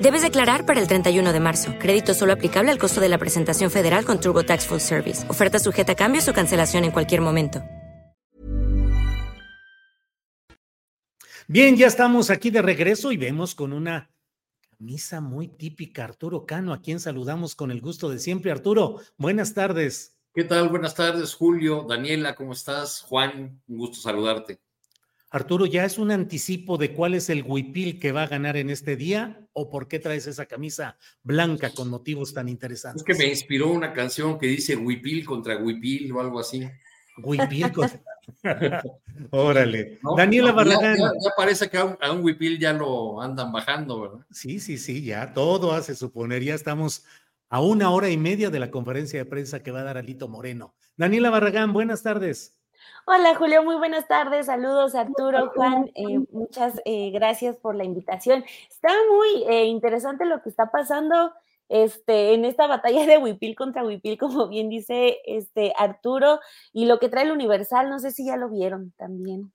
Debes declarar para el 31 de marzo. Crédito solo aplicable al costo de la presentación federal con TurboTax Full Service. Oferta sujeta a cambios o cancelación en cualquier momento. Bien, ya estamos aquí de regreso y vemos con una camisa muy típica Arturo Cano, a quien saludamos con el gusto de siempre. Arturo, buenas tardes. ¿Qué tal? Buenas tardes, Julio, Daniela, ¿cómo estás? Juan, un gusto saludarte. Arturo, ¿ya es un anticipo de cuál es el huipil que va a ganar en este día o por qué traes esa camisa blanca con motivos tan interesantes? Es que me inspiró una canción que dice huipil contra huipil o algo así. Huipil contra... Órale. Daniela Barragán. Ya, parece que a un, huipil ya lo andan bajando, ¿verdad? Sí, sí, sí, ya todo hace suponer. Ya estamos a una hora y media de la conferencia de prensa que va a dar Alito Moreno. Daniela Barragán, buenas tardes. Hola Julio, muy buenas tardes. Saludos Arturo, Juan. Eh, muchas eh, gracias por la invitación. Está muy eh, interesante lo que está pasando este, en esta batalla de Huipil contra Huipil, como bien dice este, Arturo, y lo que trae el Universal, no sé si ya lo vieron también.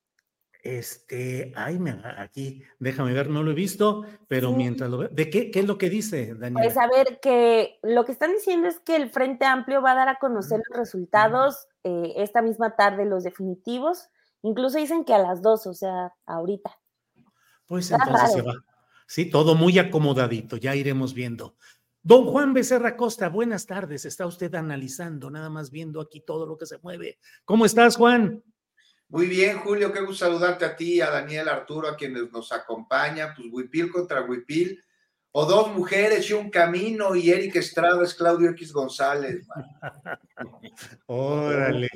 Este, ay, me, aquí, déjame ver, no lo he visto, pero mientras lo veo, ¿de qué, qué es lo que dice, Daniel? Pues a ver, que lo que están diciendo es que el Frente Amplio va a dar a conocer los resultados eh, esta misma tarde, los definitivos, incluso dicen que a las dos, o sea, ahorita. Pues entonces se va. Sí, todo muy acomodadito, ya iremos viendo. Don Juan Becerra Costa, buenas tardes. Está usted analizando, nada más viendo aquí todo lo que se mueve. ¿Cómo estás, Juan? Muy bien, Julio, qué gusto saludarte a ti, a Daniel, Arturo, a quienes nos acompañan. Pues Huipil contra Huipil, o dos mujeres y un camino, y Eric Estrada es Claudio X González. Órale.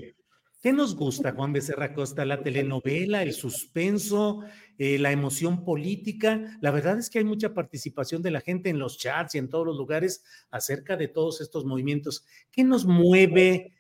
¿Qué nos gusta, Juan Becerra Costa? La telenovela, el suspenso, eh, la emoción política. La verdad es que hay mucha participación de la gente en los chats y en todos los lugares acerca de todos estos movimientos. ¿Qué nos mueve?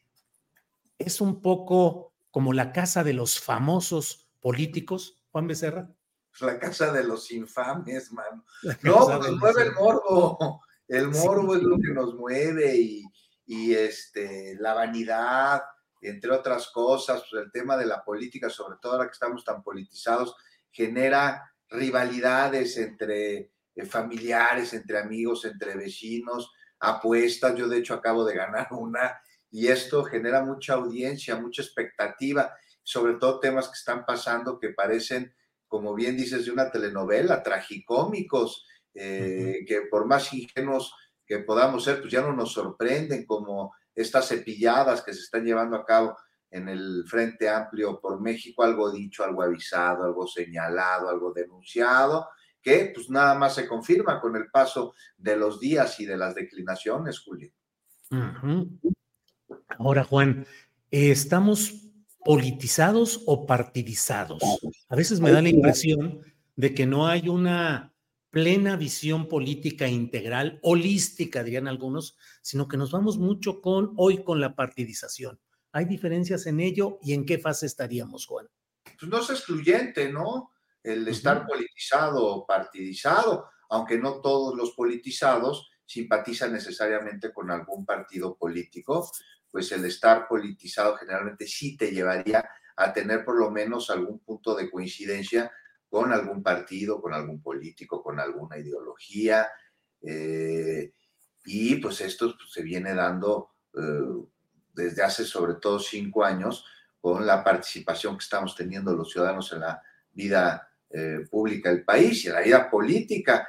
Es un poco como la casa de los famosos políticos, Juan Becerra. La casa de los infames, mano. No, pues nos mueve el morbo. El morbo es lo que nos mueve y, y este, la vanidad, entre otras cosas, pues el tema de la política, sobre todo ahora que estamos tan politizados, genera rivalidades entre eh, familiares, entre amigos, entre vecinos, apuestas. Yo de hecho acabo de ganar una y esto genera mucha audiencia, mucha expectativa, sobre todo temas que están pasando que parecen, como bien dices, de una telenovela, tragicómicos, eh, que por más ingenuos que podamos ser, pues ya no nos sorprenden, como estas cepilladas que se están llevando a cabo en el Frente Amplio por México, algo dicho, algo avisado, algo señalado, algo denunciado, que pues nada más se confirma con el paso de los días y de las declinaciones, Julio. Ahora, Juan, ¿estamos politizados o partidizados? A veces me da la impresión de que no hay una plena visión política integral, holística, dirían algunos, sino que nos vamos mucho con hoy con la partidización. ¿Hay diferencias en ello y en qué fase estaríamos, Juan? Pues no es excluyente, ¿no? El estar politizado o partidizado, aunque no todos los politizados simpatizan necesariamente con algún partido político, pues el estar politizado generalmente sí te llevaría a tener por lo menos algún punto de coincidencia con algún partido, con algún político, con alguna ideología. Eh, y pues esto se viene dando eh, desde hace sobre todo cinco años con la participación que estamos teniendo los ciudadanos en la vida eh, pública del país y en la vida política.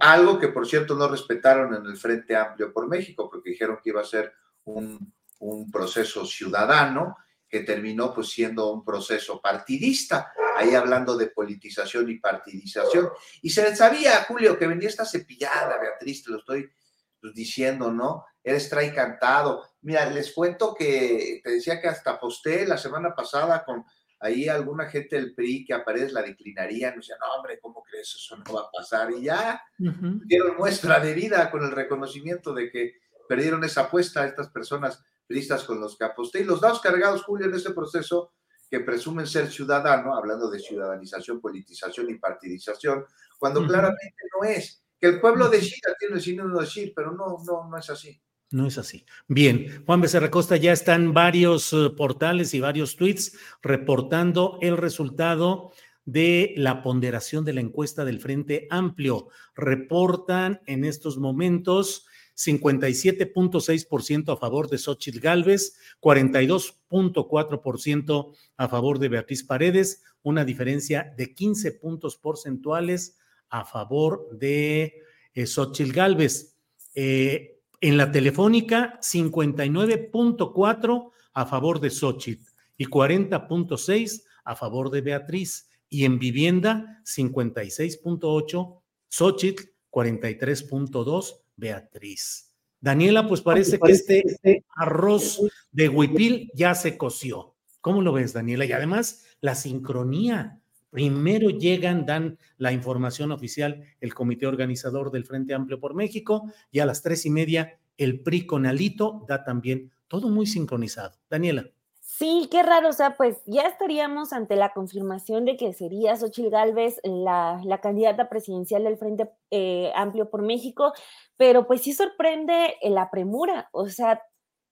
Algo que, por cierto, no respetaron en el Frente Amplio por México, porque dijeron que iba a ser un, un proceso ciudadano que terminó pues siendo un proceso partidista, ahí hablando de politización y partidización. Y se sabía, Julio, que venía esta cepillada, Beatriz, te lo estoy pues, diciendo, ¿no? Eres trae cantado. Mira, les cuento que te decía que hasta posté la semana pasada con ahí alguna gente del PRI que aparece la declinaría, no decía, no, hombre, ¿cómo crees? Eso no va a pasar. Y ya dieron muestra de vida con el reconocimiento de que perdieron esa apuesta a estas personas listas con los que aposté. Y los dados cargados, Julio, en este proceso que presumen ser ciudadano, hablando de ciudadanización, politización y partidización, cuando claramente no es. Que el pueblo decida, tiene el signo de decir, pero no, no, no es así. No es así. Bien, Juan Becerra Costa, ya están varios eh, portales y varios tweets reportando el resultado de la ponderación de la encuesta del Frente Amplio. Reportan en estos momentos 57.6% a favor de Xochitl Galvez, 42.4% a favor de Beatriz Paredes, una diferencia de 15 puntos porcentuales a favor de eh, Xochitl Galvez. Eh, en la telefónica, 59.4 a favor de Xochitl y 40.6 a favor de Beatriz. Y en vivienda, 56.8 Xochitl, 43.2 Beatriz. Daniela, pues parece que este, este arroz de huipil ya se coció. ¿Cómo lo ves, Daniela? Y además, la sincronía. Primero llegan, dan la información oficial el comité organizador del Frente Amplio por México y a las tres y media el PRI con Alito da también todo muy sincronizado. Daniela. Sí, qué raro, o sea, pues ya estaríamos ante la confirmación de que sería Xochitl Gálvez la, candidata presidencial del Frente eh, Amplio por México, pero pues sí sorprende la premura, o sea,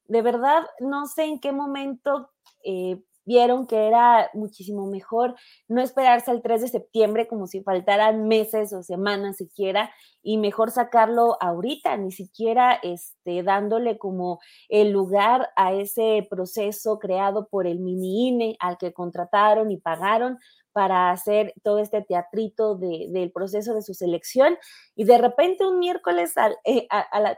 de verdad no sé en qué momento eh, vieron que era muchísimo mejor no esperarse al 3 de septiembre como si faltaran meses o semanas siquiera y mejor sacarlo ahorita, ni siquiera este, dándole como el lugar a ese proceso creado por el mini INE al que contrataron y pagaron para hacer todo este teatrito del proceso de su selección y de repente un miércoles eh,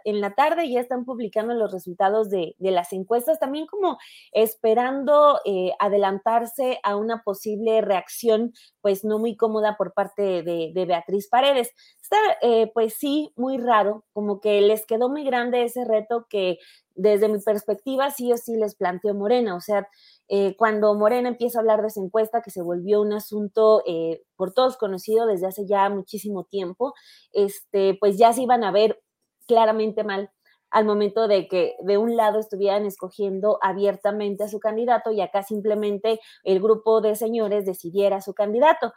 en la tarde ya están publicando los resultados de, las encuestas, también como esperando eh, adelantarse a una posible reacción pues no muy cómoda por parte de, Beatriz Paredes. Está eh, pues sí muy raro, como que les quedó muy grande ese reto que desde mi perspectiva sí o sí les planteó Morena, o sea, eh, cuando Morena empieza a hablar de esa encuesta, que se volvió un asunto eh, por todos conocido desde hace ya muchísimo tiempo, este, pues ya se iban a ver claramente mal al momento de que de un lado estuvieran escogiendo abiertamente a su candidato y acá simplemente el grupo de señores decidiera su candidato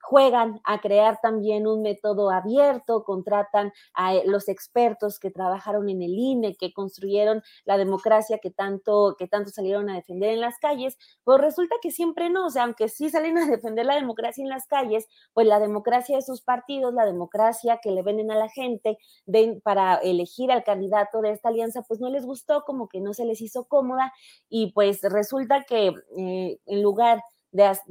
juegan a crear también un método abierto, contratan a eh, los expertos que trabajaron en el INE, que construyeron la democracia que tanto, que tanto salieron a defender en las calles, pues resulta que siempre no, o sea, aunque sí salen a defender la democracia en las calles, pues la democracia de sus partidos, la democracia que le venden a la gente ven para elegir al candidato de esta alianza, pues no les gustó, como que no se les hizo cómoda y pues resulta que eh, en lugar de,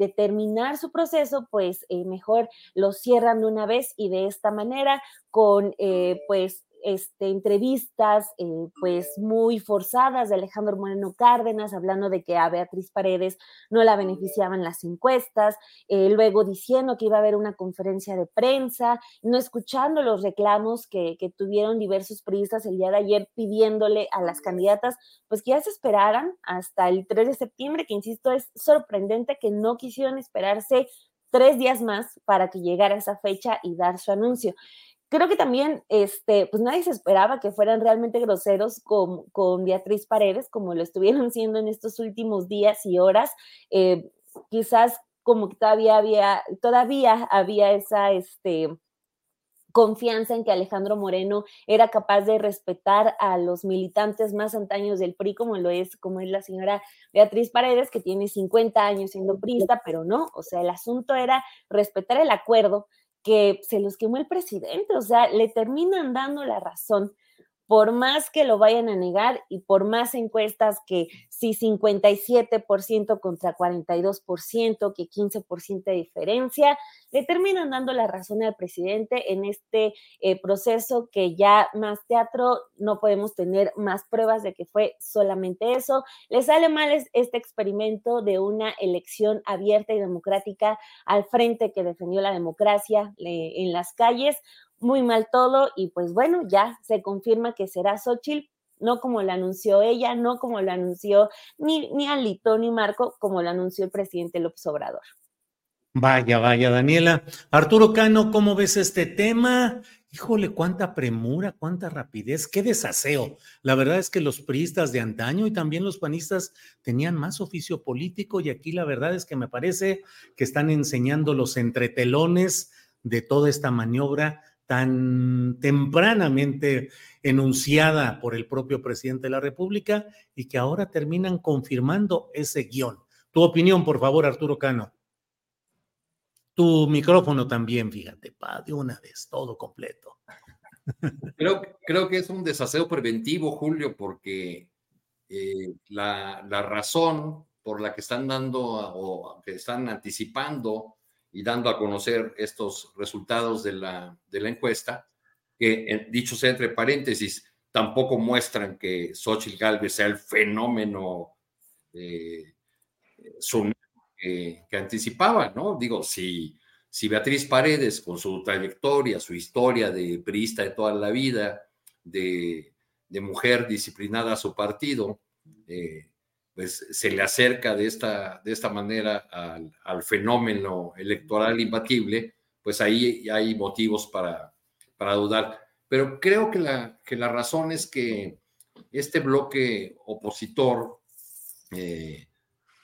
terminar su proceso, pues eh, mejor lo cierran de una vez y de esta manera con eh, pues este, entrevistas eh, pues muy forzadas de Alejandro Moreno Cárdenas, hablando de que a Beatriz Paredes no la beneficiaban las encuestas, eh, luego diciendo que iba a haber una conferencia de prensa, no escuchando los reclamos que, tuvieron diversos periodistas el día de ayer pidiéndole a las candidatas pues que ya se esperaran hasta el 3 de septiembre, que insisto, es sorprendente que no quisieron esperarse tres días más para que llegara esa fecha y dar su anuncio creo que también, este, pues nadie se esperaba que fueran realmente groseros con, con Beatriz Paredes, como lo estuvieron siendo en estos últimos días y horas. Eh, quizás como que todavía había, todavía había esa, este, confianza en que Alejandro Moreno era capaz de respetar a los militantes más antaños del PRI, como lo es, como es la señora Beatriz Paredes, que tiene 50 años siendo priista, pero no, o sea, el asunto era respetar el acuerdo que se los quemó el presidente, o sea, le terminan dando la razón por más que lo vayan a negar y por más encuestas que si 57% contra 42%, que 15% de diferencia, le terminan dando la razón al presidente en este eh, proceso que ya más teatro, no podemos tener más pruebas de que fue solamente eso. Le sale mal este experimento de una elección abierta y democrática al frente que defendió la democracia en las calles muy mal todo y pues bueno, ya se confirma que será Xochitl, no como lo anunció ella, no como lo anunció ni, ni Alito ni Marco, como lo anunció el presidente López Obrador. Vaya, vaya, Daniela. Arturo Cano, ¿cómo ves este tema? Híjole, cuánta premura, cuánta rapidez, qué desaseo. La verdad es que los priistas de antaño y también los panistas tenían más oficio político y aquí la verdad es que me parece que están enseñando los entretelones de toda esta maniobra tan tempranamente enunciada por el propio presidente de la República y que ahora terminan confirmando ese guion. Tu opinión, por favor, Arturo Cano. Tu micrófono también, fíjate, pa, de una vez, todo completo. Creo, creo que es un desaseo preventivo, Julio, porque eh, la, la, razón por la que están dando o que están anticipando y dando a conocer estos resultados de la, de la encuesta, que dicho sea entre paréntesis, tampoco muestran que Xochitl Galvez sea el fenómeno eh, que, que, anticipaba, ¿no? Digo, si, si Beatriz Paredes, con su trayectoria, su historia de priista de toda la vida, de, de mujer disciplinada a su partido, eh, pues se le acerca de esta, de esta manera al, fenómeno electoral imbatible, pues ahí hay motivos para, para dudar. Pero creo que la, que la razón es que este bloque opositor, eh,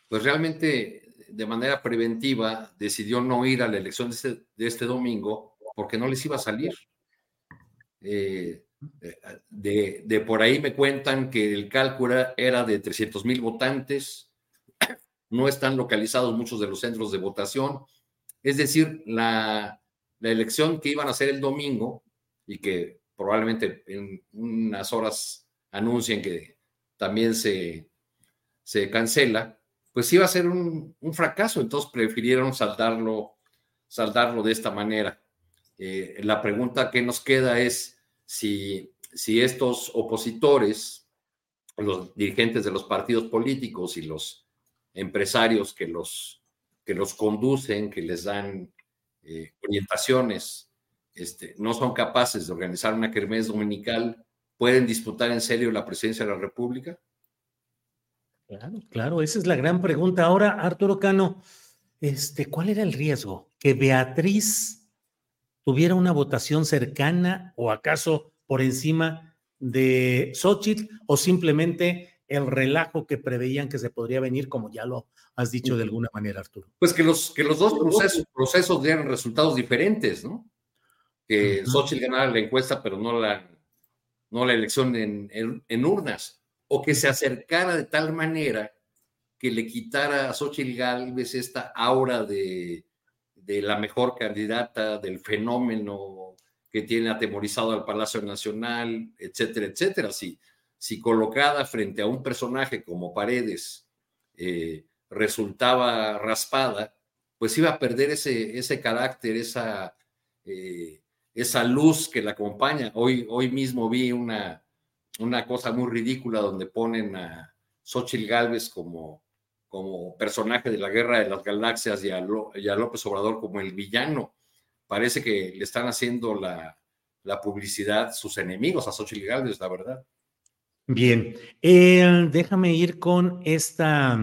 pues realmente de manera preventiva decidió no ir a la elección de este, de este domingo porque no les iba a salir. Eh, de, de, por ahí me cuentan que el cálculo era de 300 mil votantes, no están localizados muchos de los centros de votación, es decir, la, la elección que iban a hacer el domingo y que probablemente en unas horas anuncien que también se, se cancela, pues iba a ser un, un fracaso, entonces prefirieron saldarlo, saldarlo de esta manera. Eh, la pregunta que nos queda es, si, estos opositores, los dirigentes de los partidos políticos y los empresarios que los, que los conducen, que les dan eh, orientaciones, este, no son capaces de organizar una kermés dominical, ¿pueden disputar en serio la presidencia de la República? Claro, claro, esa es la gran pregunta. Ahora, Arturo Cano, este, ¿cuál era el riesgo? Que Beatriz tuviera una votación cercana o acaso por encima de Xochitl o simplemente el relajo que preveían que se podría venir, como ya lo has dicho de alguna manera, Arturo. Pues que los, que los dos procesos, procesos dieran resultados diferentes, ¿no? Que Xochitl ganara la encuesta, pero no la, no la elección en, en, urnas, o que se acercara de tal manera que le quitara a Xochitl Galvez esta aura de, de la mejor candidata, del fenómeno que tiene atemorizado al Palacio Nacional, etcétera, etcétera. Si, si colocada frente a un personaje como Paredes eh, resultaba raspada, pues iba a perder ese, ese carácter, esa, eh, esa luz que la acompaña. Hoy, hoy mismo vi una, una cosa muy ridícula donde ponen a Xochitl Galvez como como personaje de la Guerra de las Galaxias y a, López Obrador como el villano. Parece que le están haciendo la, publicidad sus enemigos a Xochitl la verdad. Bien, eh, déjame ir con esta,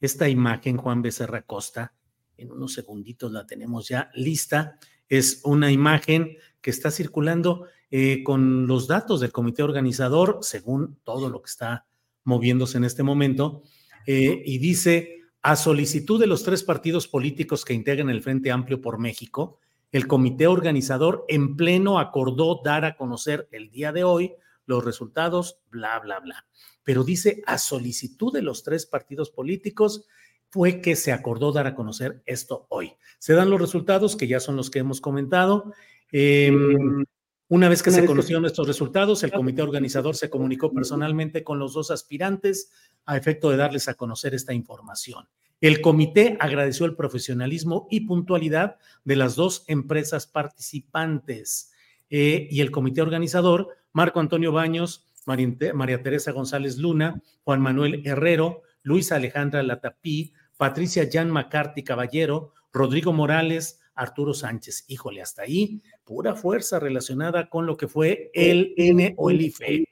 esta imagen, Juan Becerra Costa. En unos segunditos la tenemos ya lista. Es una imagen que está circulando eh, con los datos del comité organizador, según todo lo que está moviéndose en este momento. Eh, y dice, a solicitud de los tres partidos políticos que integran el Frente Amplio por México, el comité organizador en pleno acordó dar a conocer el día de hoy los resultados, bla, bla, bla. Pero dice, a solicitud de los tres partidos políticos fue que se acordó dar a conocer esto hoy. Se dan los resultados, que ya son los que hemos comentado. Em, Una vez que se conocieron estos resultados, el comité organizador se comunicó personalmente con los dos aspirantes a efecto de darles a conocer esta información. El comité agradeció el profesionalismo y puntualidad de las dos empresas participantes eh, y el comité organizador, Marco Antonio Baños, María Teresa González Luna, Juan Manuel Herrero, Luisa Alejandra Latapí, Patricia Jan McCarthy Caballero, Rodrigo Morales, Arturo Sánchez. Híjole, hasta ahí, pura fuerza relacionada con lo que fue el N o el IFE.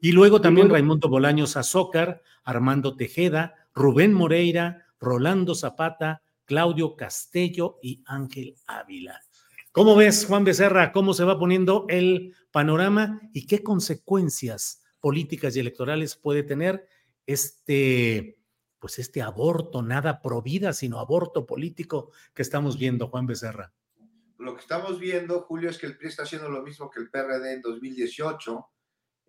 Y luego también Raimundo Bolaños Azócar, Armando Tejeda, Rubén Moreira, Rolando Zapata, Claudio Castello y Ángel Ávila. ¿Cómo ves, Juan Becerra, cómo se va poniendo el panorama y qué consecuencias políticas y electorales puede tener este, pues este aborto, nada pro vida, sino aborto político que estamos viendo, Juan Becerra? Lo que estamos viendo, Julio, es que el PRI está haciendo lo mismo que el PRD en 2018.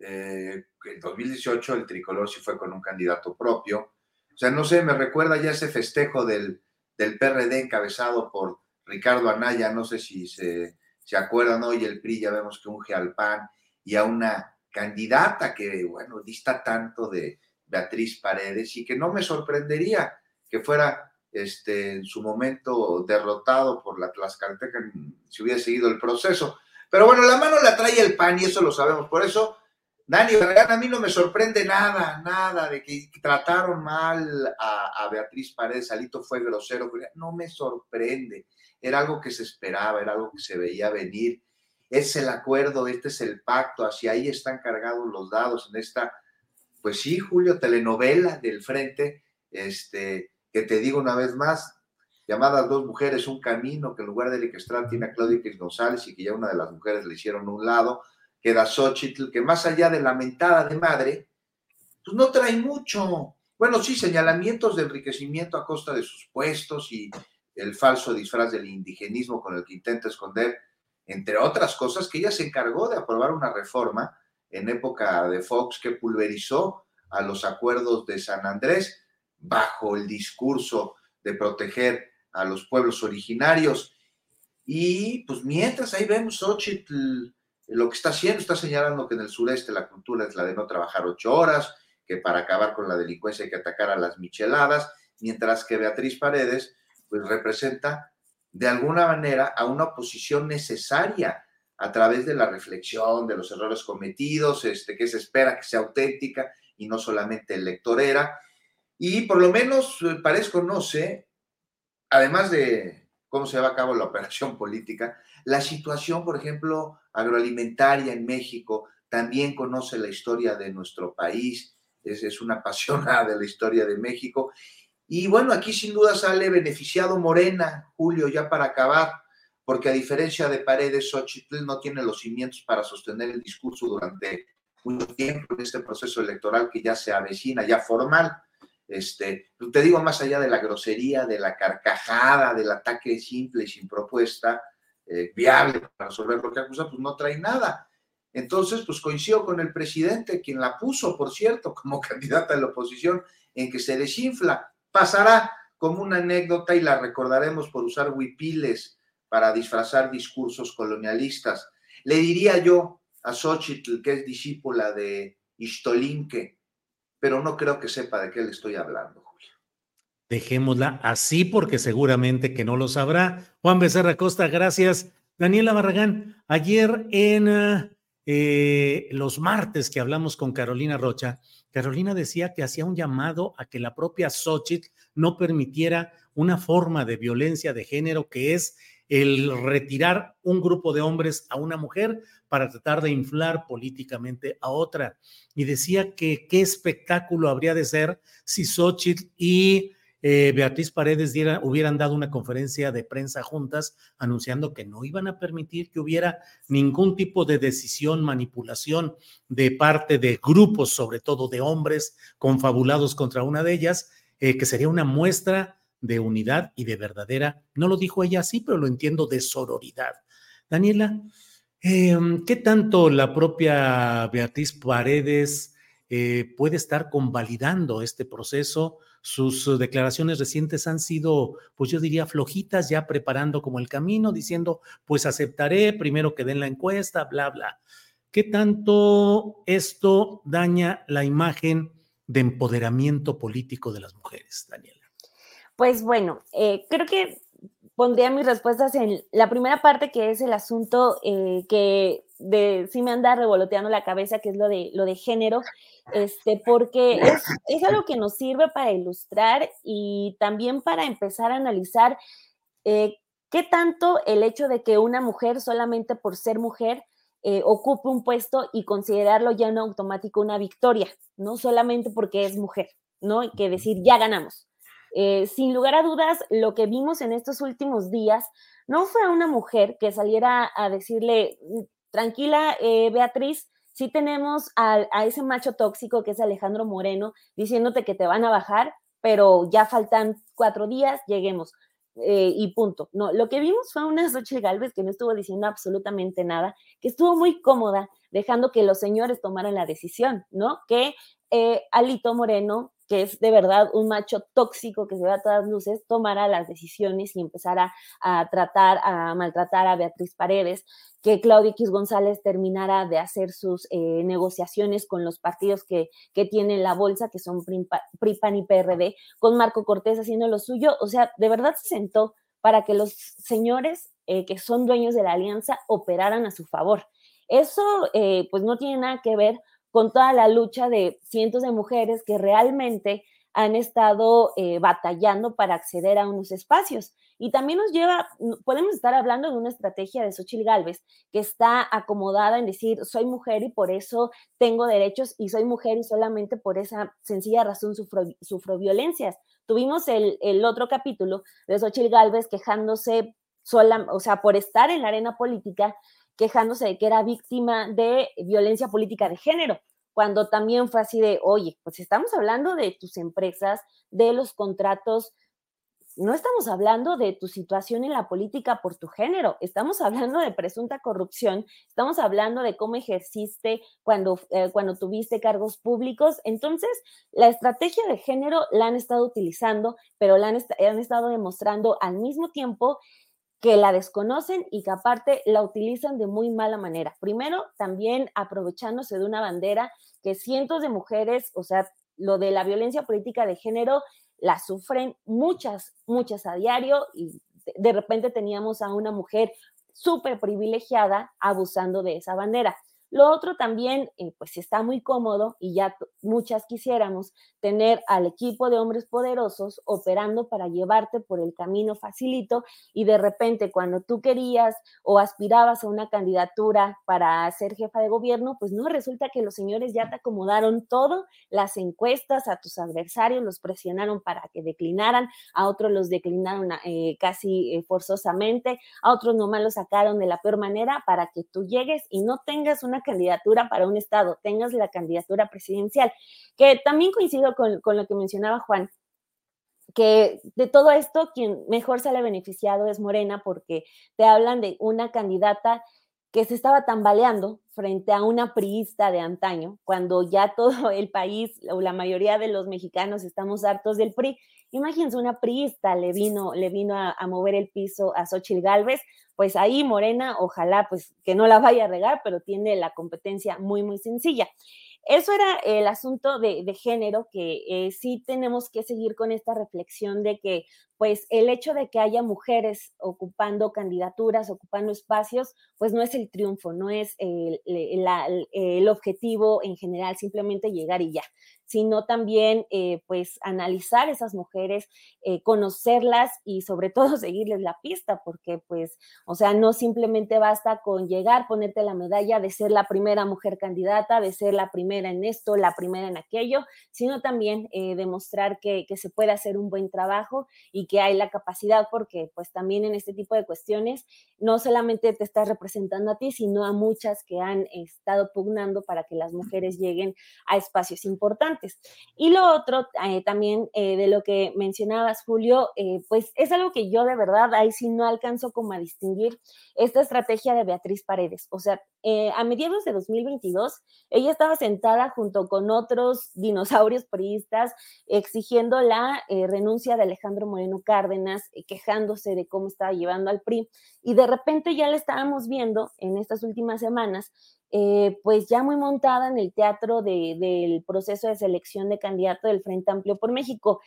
Eh, en 2018 el tricolor sí fue con un candidato propio. O sea, no sé, me recuerda ya ese festejo del, del PRD encabezado por Ricardo Anaya, no sé si se, se acuerdan hoy, el PRI ya vemos que unge al PAN y a una candidata que, bueno, dista tanto de, Beatriz Paredes y que no me sorprendería que fuera este, en su momento derrotado por la Tlaxcalteca si hubiera seguido el proceso. Pero bueno, la mano la trae el PAN y eso lo sabemos. Por eso, Dani a mí no me sorprende nada, nada de que trataron mal a, a Beatriz Paredes. Alito fue grosero, no me sorprende. Era algo que se esperaba, era algo que se veía venir. Es el acuerdo, este es el pacto, hacia ahí están cargados los dados en esta pues sí, Julio, telenovela del frente, este, que te digo una vez más, llamadas dos mujeres, un camino, que en lugar de Estrada tiene a Claudia X González y que ya una de las mujeres le hicieron un lado, queda Xochitl, que más allá de lamentada de madre, pues no trae mucho. Bueno, sí, señalamientos de enriquecimiento a costa de sus puestos y el falso disfraz del indigenismo con el que intenta esconder, entre otras cosas, que ella se encargó de aprobar una reforma en época de Fox que pulverizó a los acuerdos de San Andrés bajo el discurso de proteger a los pueblos originarios. Y pues mientras ahí vemos Xochitl lo que está haciendo, está señalando que en el sureste la cultura es la de no trabajar ocho horas, que para acabar con la delincuencia hay que atacar a las micheladas, mientras que Beatriz Paredes pues representa de alguna manera a una oposición necesaria a través de la reflexión de los errores cometidos, este, que se espera que sea auténtica y no solamente electorera. Y por lo menos eh, parezco, no sé, además de cómo se va a cabo la operación política, la situación, por ejemplo, agroalimentaria en México, también conoce la historia de nuestro país, es, es una apasionada de la historia de México. Y bueno, aquí sin duda sale beneficiado Morena, Julio, ya para acabar porque a diferencia de Paredes, Xochitl no tiene los cimientos para sostener el discurso durante mucho tiempo en este proceso electoral que ya se avecina, ya formal. Este, te digo, más allá de la grosería, de la carcajada, del ataque simple y sin propuesta eh, viable para resolver lo que acusa, pues no trae nada. Entonces, pues coincido con el presidente, quien la puso, por cierto, como candidata de la oposición, en que se desinfla. Pasará como una anécdota y la recordaremos por usar huipiles para disfrazar discursos colonialistas. Le diría yo a Xochitl, que es discípula de Istolinque, pero no creo que sepa de qué le estoy hablando, Julio. Dejémosla así porque seguramente que no lo sabrá. Juan Becerra Costa, gracias. Daniela Barragán, ayer en eh, los martes que hablamos con Carolina Rocha, Carolina decía que hacía un llamado a que la propia Xochitl no permitiera una forma de violencia de género que es el retirar un grupo de hombres a una mujer para tratar de inflar políticamente a otra. Y decía que qué espectáculo habría de ser si Xochitl y eh, Beatriz Paredes hubieran dado una conferencia de prensa juntas anunciando que no iban a permitir que hubiera ningún tipo de decisión, manipulación de parte de grupos, sobre todo de hombres confabulados contra una de ellas, eh, que sería una muestra de unidad y de verdadera, no lo dijo ella así, pero lo entiendo, de sororidad. Daniela, em, ¿qué tanto la propia Beatriz Paredes eh, puede estar convalidando este proceso. Sus declaraciones recientes han sido, pues yo diría, flojitas, ya preparando como el camino, diciendo, pues aceptaré, primero que den la encuesta, bla, bla. ¿Qué tanto esto daña la imagen de empoderamiento político de las mujeres, Daniela? Pues bueno, eh, creo que pondría mis respuestas en la primera parte, que es el asunto eh, que de, sí me anda revoloteando la cabeza, que es lo de, lo de género, este, porque es, algo que nos sirve para ilustrar y también para empezar a analizar eh, qué tanto el hecho de que una mujer solamente por ser mujer eh, ocupe un puesto y considerarlo ya no automático una victoria, no solamente porque es mujer, ¿no? Que decir, ya ganamos. Eh, sin lugar a dudas, lo que vimos en estos últimos días no fue una mujer que saliera a decirle, mm, tranquila, eh, Beatriz, sí tenemos a, a, ese macho tóxico que es Alejandro Moreno diciéndote que te van a bajar, pero ya faltan cuatro días, lleguemos. Eh, y punto. No, lo que vimos fue una Xochitl Galvez que no estuvo diciendo absolutamente nada, que estuvo muy cómoda dejando que los señores tomaran la decisión, ¿no? Que Alito Moreno, que es de verdad un macho tóxico que se ve a todas luces, tomara las decisiones y empezara a tratar, a maltratar a Beatriz Paredes, que Claudia X González terminara de hacer sus eh, negociaciones con los partidos que, que tienen la bolsa, que son PRI, PAN y PRD, con Marco Cortés haciendo lo suyo. O sea, de verdad se sentó para que los señores eh, que son dueños de la alianza operaran a su favor. Eso eh, pues no tiene nada que ver con toda la lucha de cientos de mujeres que realmente han estado eh, batallando para acceder a unos espacios. Y también nos lleva, podemos estar hablando de una estrategia de Xochitl Galvez que está acomodada en decir, soy mujer y por eso tengo derechos y soy mujer y solamente por esa sencilla razón sufro, violencias. Tuvimos el, el, otro capítulo de Xochitl Galvez quejándose sola, o sea, por estar en la arena política, quejándose de que era víctima de violencia política de género cuando también fue así de, oye, pues estamos hablando de tus empresas, de los contratos, no estamos hablando de tu situación en la política por tu género, estamos hablando de presunta corrupción, estamos hablando de cómo ejerciste cuando, eh, cuando tuviste cargos públicos. Entonces, la estrategia de género la han estado utilizando, pero la han, han estado demostrando al mismo tiempo que la desconocen y que aparte la utilizan de muy mala manera. Primero, también aprovechándose de una bandera que cientos de mujeres, o sea, lo de la violencia política de género, la sufren muchas, muchas a diario y de repente teníamos a una mujer súper privilegiada abusando de esa bandera. Lo otro también, eh, pues está muy cómodo y ya muchas quisiéramos tener al equipo de hombres poderosos operando para llevarte por el camino facilito y de repente cuando tú querías o aspirabas a una candidatura para ser jefa de gobierno, pues no, resulta que los señores ya te acomodaron todo, las encuestas a tus adversarios los presionaron para que declinaran, a otros los declinaron eh, casi eh, forzosamente, a otros nomás los sacaron de la peor manera para que tú llegues y no tengas una candidatura para un estado, tengas la candidatura presidencial, que también coincido con, con lo que mencionaba Juan, que de todo esto quien mejor sale beneficiado es Morena porque te hablan de una candidata que se estaba tambaleando frente a una priista de antaño, cuando ya todo el país o la mayoría de los mexicanos estamos hartos del PRI. Imagínense, una priista le vino, le vino a, mover el piso a Xochitl Galvez, pues ahí Morena, ojalá pues que no la vaya a regar, pero tiene la competencia muy, muy sencilla. Eso era el asunto de, género, que eh, sí tenemos que seguir con esta reflexión de que pues el hecho de que haya mujeres ocupando candidaturas, ocupando espacios, pues no es el triunfo, no es el, el objetivo en general, simplemente llegar y ya sino también eh, pues analizar esas mujeres, eh, conocerlas y sobre todo seguirles la pista, porque pues, o sea, no simplemente basta con llegar, ponerte la medalla de ser la primera mujer candidata, de ser la primera en esto, la primera en aquello, sino también eh, demostrar que, que se puede hacer un buen trabajo y que hay la capacidad, porque pues también en este tipo de cuestiones no solamente te estás representando a ti, sino a muchas que han estado pugnando para que las mujeres lleguen a espacios importantes. Y lo otro, eh, también eh, de lo que mencionabas, Julio, eh, pues es algo que yo de verdad ahí sí no alcanzo como a distinguir esta estrategia de Beatriz Paredes. O sea, a mediados de 2022, ella estaba sentada junto con otros dinosaurios priistas exigiendo la renuncia de Alejandro Moreno Cárdenas, quejándose de cómo estaba llevando al PRI. Y de repente ya le estábamos viendo en estas últimas semanas eh, pues ya muy montada en el teatro del proceso de selección de candidato del Frente Amplio por México.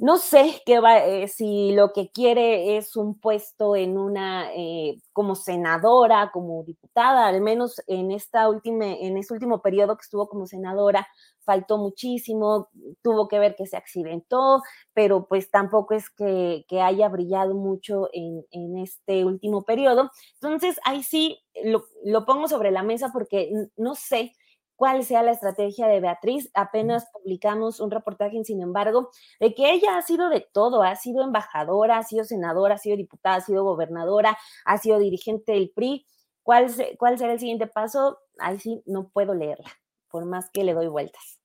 No sé qué va, eh, si lo que quiere es un puesto en una, eh, como senadora, como diputada, al menos en, esta última, en este último periodo que estuvo como senadora, faltó muchísimo, tuvo que ver que se accidentó, pero pues tampoco es que, haya brillado mucho en, este último periodo. Entonces, ahí sí lo, lo pongo sobre la mesa porque no sé cuál sea la estrategia de Beatriz. Apenas publicamos un reportaje, sin embargo, de que ella ha sido de todo, ha sido embajadora, ha sido senadora, ha sido diputada, ha sido gobernadora, ha sido dirigente del PRI. ¿Cuál, cuál será el siguiente paso? Ahí sí no puedo leerla, por más que le doy vueltas.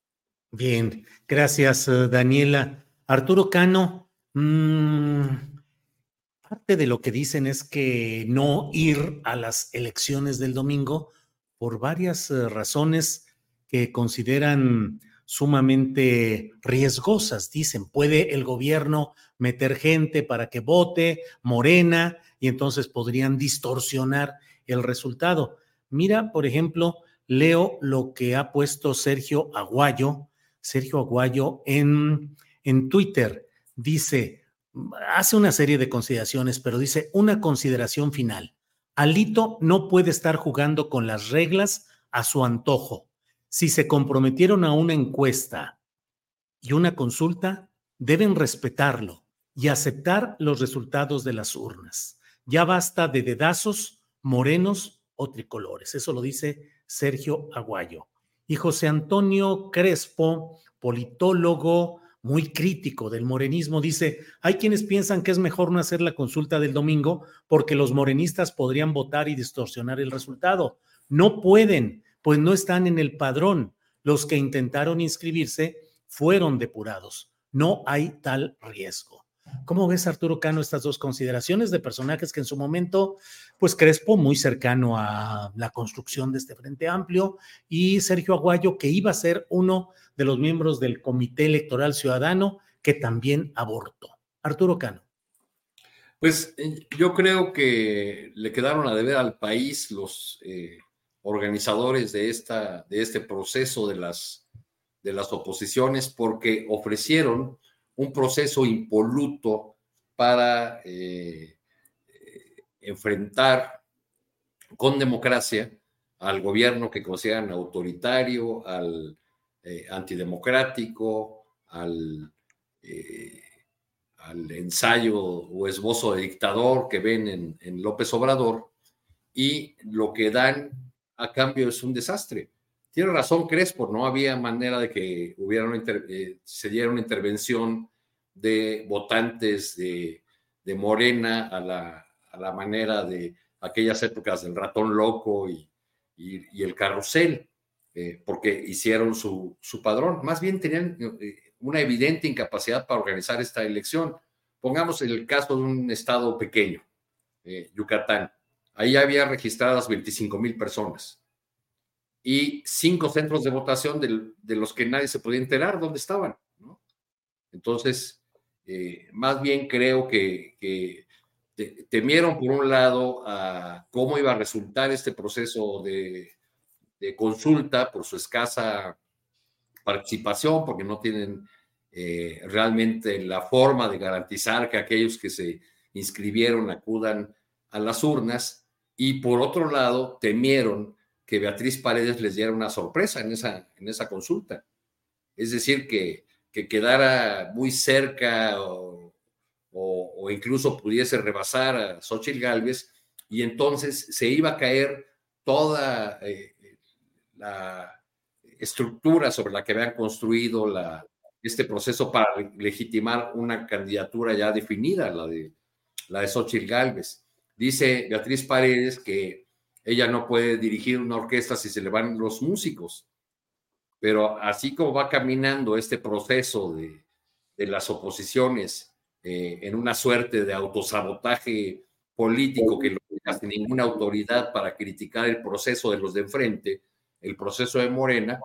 Bien, gracias eh, Daniela. Arturo Cano, mm, parte de lo que dicen es que no ir a las elecciones del domingo por varias eh, razones que consideran sumamente riesgosas. Dicen, puede el gobierno meter gente para que vote Morena y entonces podrían distorsionar el resultado. Mira, por ejemplo, leo lo que ha puesto Sergio Aguayo, Sergio Aguayo en, en Twitter. Dice, hace una serie de consideraciones, pero dice una consideración final. Alito no puede estar jugando con las reglas a su antojo. Si se comprometieron a una encuesta y una consulta, deben respetarlo y aceptar los resultados de las urnas. Ya basta de dedazos, morenos o tricolores. Eso lo dice Sergio Aguayo. Y José Antonio Crespo, politólogo, muy crítico del morenismo, dice, hay quienes piensan que es mejor no hacer la consulta del domingo porque los morenistas podrían votar y distorsionar el resultado. No pueden, pues no están en el padrón. Los que intentaron inscribirse fueron depurados. No hay tal riesgo. ¿Cómo ves, Arturo Cano, estas dos consideraciones de personajes que en su momento, pues Crespo, muy cercano a la construcción de este Frente Amplio, y Sergio Aguayo, que iba a ser uno de los miembros del Comité Electoral Ciudadano, que también abortó? Arturo Cano. Pues eh, yo creo que le quedaron a deber al país los eh, organizadores de, esta, de este proceso de las, de las oposiciones porque ofrecieron un proceso impoluto para eh, enfrentar con democracia al gobierno que consideran autoritario, al eh, antidemocrático, al, eh, ensayo o esbozo de dictador que ven en, en López Obrador, y lo que dan a cambio es un desastre. Tiene razón Crespo, no había manera de que hubiera eh, se diera una intervención de votantes de, Morena a la, a la, manera de aquellas épocas del ratón loco y, el carrusel, eh, porque hicieron su, su, padrón. Más bien tenían eh, una evidente incapacidad para organizar esta elección. Pongamos el caso de un estado pequeño, Yucatán. Ahí había registradas 25 mil personas y cinco centros de votación de, los que nadie se podía enterar dónde estaban. Entonces, eh, más bien creo que, temieron por un lado a cómo iba a resultar este proceso de, consulta por su escasa participación, porque no tienen eh, realmente la forma de garantizar que aquellos que se inscribieron acudan a las urnas. Y por otro lado, temieron que Beatriz Paredes les diera una sorpresa en esa, en esa consulta. Es decir, que, que quedara muy cerca o, incluso pudiese rebasar a Xochitl Galvez y entonces se iba a caer toda eh, la estructura sobre la que habían construido la, este proceso para legitimar una candidatura ya definida, la de, la de Xochitl Galvez. Dice Beatriz Paredes que ella no puede dirigir una orquesta si se le van los músicos. pero así como va caminando este proceso de, las oposiciones eh, en una suerte de autosabotaje político que no hace ninguna autoridad para criticar el proceso de los de enfrente, el proceso de Morena,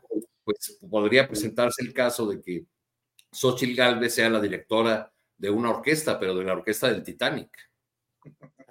pues podría presentarse el caso de que Xochitl Galvez sea la directora de una orquesta, pero de la orquesta del Titanic.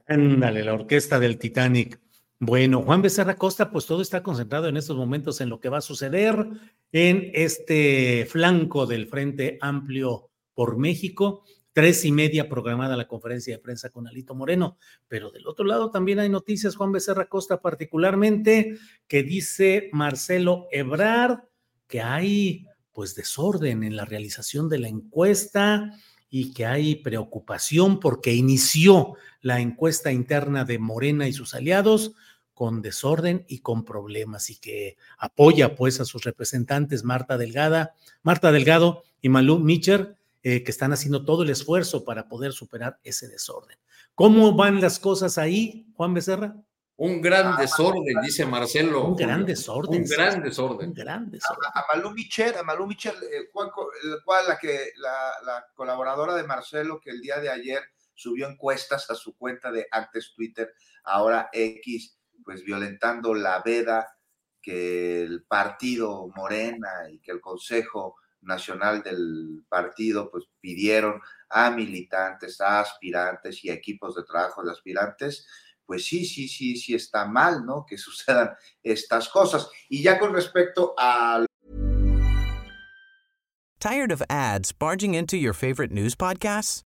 Ándale, la orquesta del Titanic. Bueno, Juan Becerra Costa, pues todo está concentrado en estos momentos en lo que va a suceder en este flanco del Frente Amplio por México. Tres y media programada la conferencia de prensa con Alito Moreno, pero del otro lado también hay noticias, Juan Becerra Costa particularmente, que dice Marcelo Ebrard que hay pues desorden en la realización de la encuesta y que hay preocupación porque inició la encuesta interna de Morena y sus aliados con desorden y con problemas y que apoya pues a sus representantes Marta Delgada, Marta Delgado y Malú Micher, eh, que están haciendo todo el esfuerzo para poder superar ese desorden. ¿Cómo van las cosas ahí, Juan Becerra? Un gran desorden, dice Marcelo. Un gran desorden. Un gran desorden. Un gran desorden. A, Malú Micher, a Malú Micher, eh, cual, la, que, la, la, colaboradora de Marcelo que el día de ayer subió encuestas a su cuenta de antes Twitter, ahora X, pues violentando la veda que el partido Morena y que el Consejo Nacional del partido pues pidieron a militantes, a aspirantes y a equipos de trabajo de aspirantes, pues sí, sí, sí, sí está mal, ¿no? Que sucedan estas cosas. Y ya con respecto al... Tired of ads barging into your favorite news podcasts?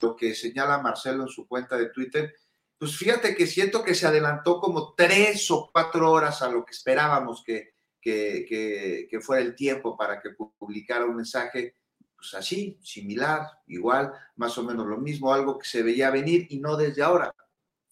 Lo que señala Marcelo en su cuenta de Twitter, pues fíjate que siento que se adelantó como tres o cuatro horas a lo que esperábamos que, que, que, fuera el tiempo para que publicara un mensaje pues así, similar, igual, más o menos lo mismo, algo que se veía venir y no desde ahora.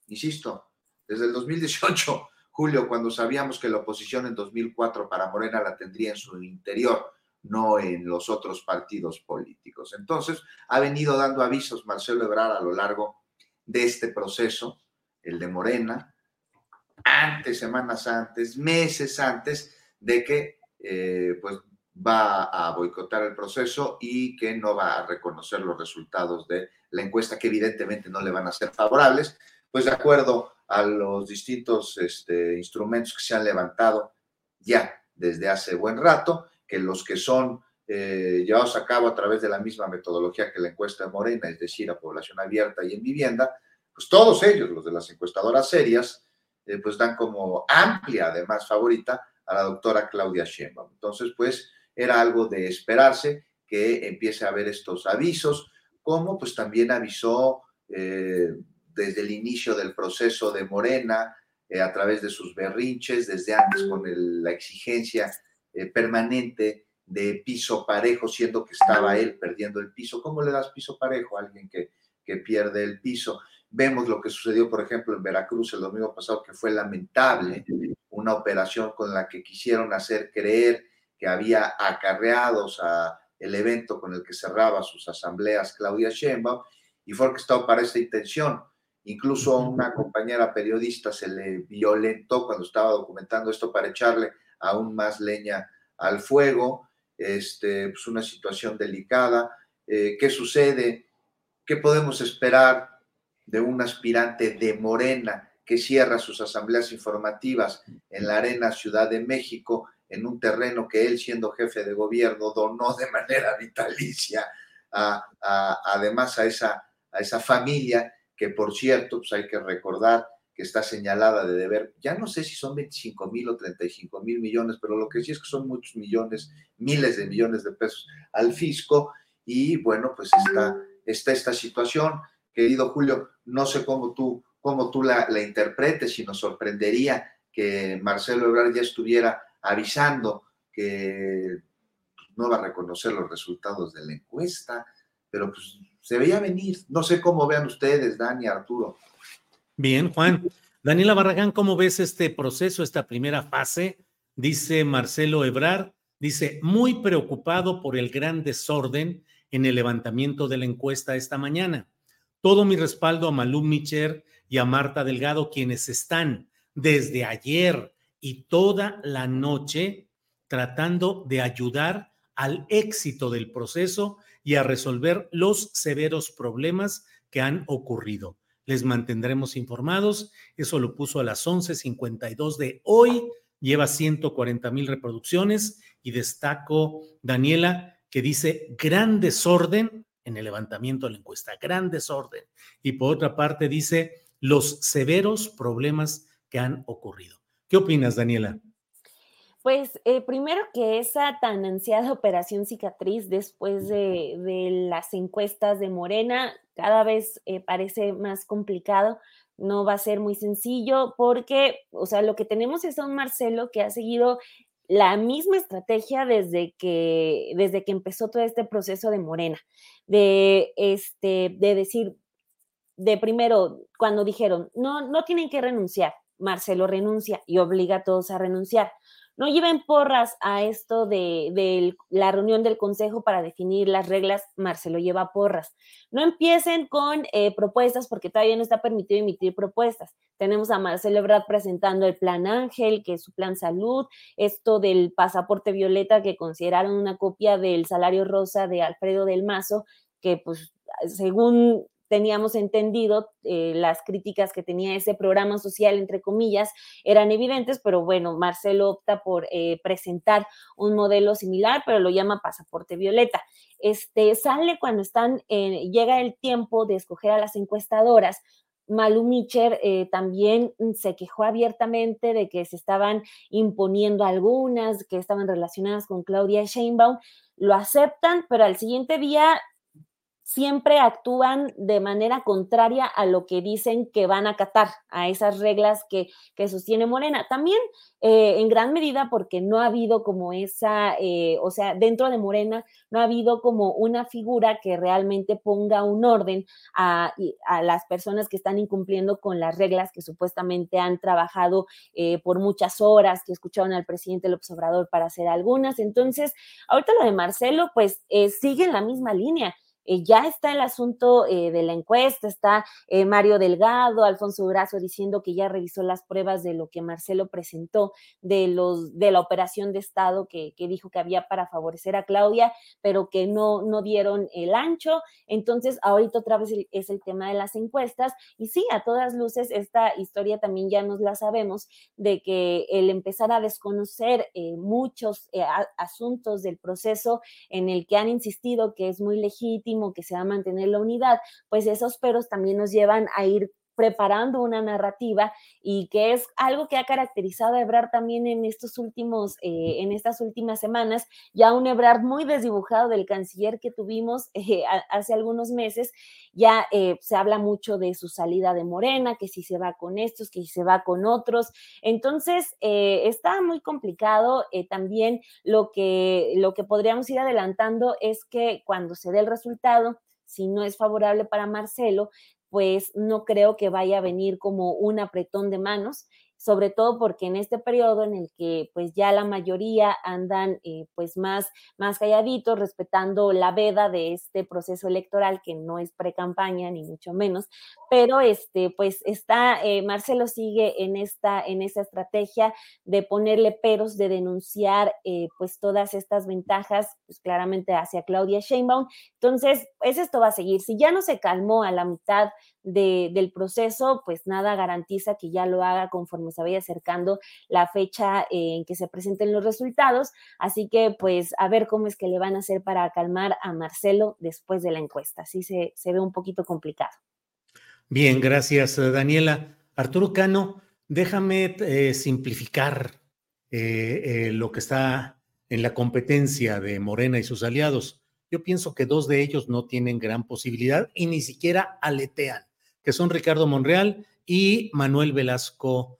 Insisto, desde el 2018, Julio, cuando sabíamos que la oposición en 2004 para Morena la tendría en su interior, no en los otros partidos políticos. Entonces, ha venido dando avisos Marcelo Ebrard a lo largo de este proceso, el de Morena, antes, semanas antes, meses antes de que eh, pues va a boicotar el proceso y que no va a reconocer los resultados de la encuesta, que evidentemente no le van a ser favorables, pues de acuerdo a los distintos este, instrumentos que se han levantado ya desde hace buen rato, que los que son eh, llevados a cabo a través de la misma metodología que la encuesta de Morena, es decir, a población abierta y en vivienda, pues todos ellos, los de las encuestadoras serias, eh, pues dan como amplia, además, favorita a la doctora Claudia Sheinbaum. Entonces, pues, era algo de esperarse que empiece a haber estos avisos, como pues también avisó eh, desde el inicio del proceso de Morena, eh, a través de sus berrinches, desde antes con la exigencia eh, permanente de piso parejo, siendo que estaba él perdiendo el piso. ¿Cómo le das piso parejo a alguien que, que pierde el piso? Vemos lo que sucedió, por ejemplo, en Veracruz el domingo pasado, que fue lamentable, una operación con la que quisieron hacer creer que había acarreados a el evento con el que cerraba sus asambleas Claudia Sheinbaum y fue orquestado para esta intención. Incluso a una compañera periodista se le violentó cuando estaba documentando esto para echarle aún más leña al fuego. Este, pues una situación delicada. Eh, ¿Qué sucede? ¿Qué podemos esperar de un aspirante de Morena que cierra sus asambleas informativas en la Arena Ciudad de México en un terreno que él, siendo jefe de gobierno, donó de manera vitalicia, además a esa, a esa familia que por cierto, pues hay que recordar que está señalada de deber, ya no sé si son 25 mil o 35 mil millones, pero lo que sí es que son muchos millones, miles de millones de pesos al fisco y bueno, pues está, esta situación. Querido Julio, no sé cómo tú, cómo tú la, la interpretes y nos sorprendería que Marcelo Ebrard ya estuviera avisando que no va a reconocer los resultados de la encuesta, pero pues se veía venir. No sé cómo vean ustedes, Dani, Arturo. Bien, Juan. Daniela Barragán, ¿cómo ves este proceso, esta primera fase? Dice Marcelo Ebrard, dice, muy preocupado por el gran desorden en el levantamiento de la encuesta esta mañana. Todo mi respaldo a Malú Micher y a Marta Delgado, quienes están desde ayer y toda la noche tratando de ayudar al éxito del proceso y a resolver los severos problemas que han ocurrido les mantendremos informados. Eso lo puso a las 11.52 de hoy. Lleva 140 mil reproducciones y destaco, Daniela, que dice gran desorden en el levantamiento de la encuesta, gran desorden. Y por otra parte dice los severos problemas que han ocurrido. ¿Qué opinas, Daniela? Pues eh, primero que esa tan ansiada operación cicatriz después de, las encuestas de Morena cada vez eh, parece más complicado, no va a ser muy sencillo porque, o sea, lo que tenemos es a un Marcelo que ha seguido la misma estrategia desde que, desde que empezó todo este proceso de Morena, de, este, de decir, de primero, cuando dijeron, no, no tienen que renunciar, Marcelo renuncia y obliga a todos a renunciar no lleven porras a esto de, la reunión del Consejo para definir las reglas, Marcelo lleva porras. No empiecen con eh, propuestas porque todavía no está permitido emitir propuestas. Tenemos a Marcelo Ebrard presentando el plan Ángel, que es su plan salud, esto del pasaporte violeta que consideraron una copia del salario rosa de Alfredo del Mazo, que pues según teníamos entendido, eh, las críticas que tenía ese programa social, entre comillas, eran evidentes, pero bueno, Marcelo opta por eh, presentar un modelo similar, pero lo llama pasaporte violeta. Este sale cuando están, llega el tiempo de escoger a las encuestadoras. Malu Micher eh, también se quejó abiertamente de que se estaban imponiendo algunas, que estaban relacionadas con Claudia Sheinbaum. Lo aceptan, pero al siguiente día siempre actúan de manera contraria a lo que dicen que van a acatar, a esas reglas que, que sostiene Morena. También eh, en gran medida porque no ha habido como esa, eh, o sea, dentro de Morena no ha habido como una figura que realmente ponga un orden a, las personas que están incumpliendo con las reglas que supuestamente han trabajado eh, por muchas horas, que escucharon al presidente López Obrador para hacer algunas. Entonces, ahorita lo de Marcelo, pues sigue en la misma línea eh, ya está el asunto eh, de la encuesta, está eh, Mario Delgado, Alfonso Brazo diciendo que ya revisó las pruebas de lo que Marcelo presentó de, los, de la operación de Estado que, dijo que había para favorecer a Claudia, pero que no, no dieron el ancho. Entonces, ahorita otra vez es el tema de las encuestas. Y sí, a todas luces, esta historia también ya nos la sabemos, de que el empezar a desconocer muchos asuntos del proceso en el que han insistido que es muy legítimo, que se va a mantener la unidad, pues esos peros también nos llevan a ir preparando una narrativa y que es algo que ha caracterizado a Ebrard también en estos últimos, eh, en estas últimas semanas, ya un Ebrard muy desdibujado del canciller que tuvimos eh, hace algunos meses, ya eh, se habla mucho de su salida de Morena, que si se va con estos, que si se va con otros, entonces está muy complicado, también lo que, lo que podríamos ir adelantando es que cuando se dé el resultado, si no es favorable para Marcelo, pues no creo que vaya a venir como un apretón de manos sobre todo porque en este periodo en el que pues ya la mayoría andan eh, pues más, más calladitos, respetando la veda de este proceso electoral que no es pre-campaña ni mucho menos, pero este pues está, eh, Marcelo sigue en esta, en esta estrategia de ponerle peros, de denunciar eh, pues todas estas ventajas, pues claramente hacia Claudia Sheinbaum. Entonces, pues esto va a seguir. Si ya no se calmó a la mitad del proceso, pues nada garantiza que ya lo haga conforme se vaya acercando la fecha en que se presenten los resultados. Así que, pues, a ver cómo es que le van a hacer para calmar a Marcelo después de la encuesta. Así se, se ve un poquito complicado. Bien, gracias, Daniela. Arturo Cano, déjame eh, simplificar eh, eh, lo que está en la competencia de Morena y sus aliados. Yo pienso que dos de ellos no tienen gran posibilidad y ni siquiera aletean, que son Ricardo Monreal y Manuel Velasco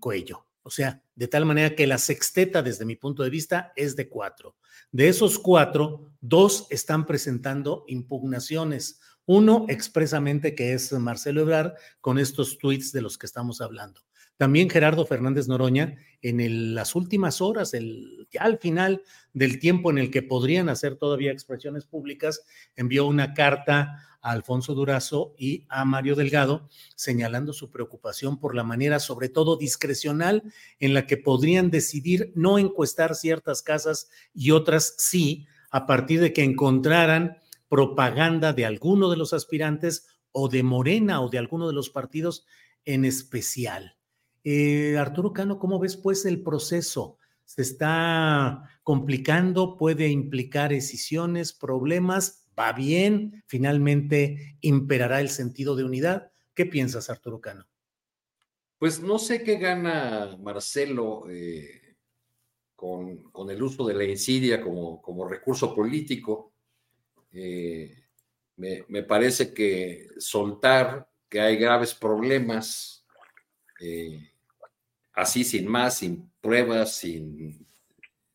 Cuello. O sea, de tal manera que la sexteta, desde mi punto de vista, es de cuatro. De esos cuatro, dos están presentando impugnaciones. Uno expresamente que es Marcelo Ebrard con estos tweets de los que estamos hablando. También Gerardo Fernández Noroña, en las últimas horas, el, ya al final del tiempo en el que podrían hacer todavía expresiones públicas, envió una carta a Alfonso Durazo y a Mario Delgado, señalando su preocupación por la manera, sobre todo discrecional, en la que podrían decidir no encuestar ciertas casas y otras sí, a partir de que encontraran propaganda de alguno de los aspirantes o de Morena o de alguno de los partidos en especial. Eh, Arturo Cano, ¿cómo ves pues el proceso? ¿Se está complicando? ¿Puede implicar decisiones, problemas? ¿Va bien? ¿Finalmente imperará el sentido de unidad? ¿Qué piensas, Arturo Cano? Pues no sé qué gana Marcelo eh, con, el uso de la insidia como, recurso político. Eh, me, parece que soltar que hay graves problemas así sin más, sin pruebas, sin,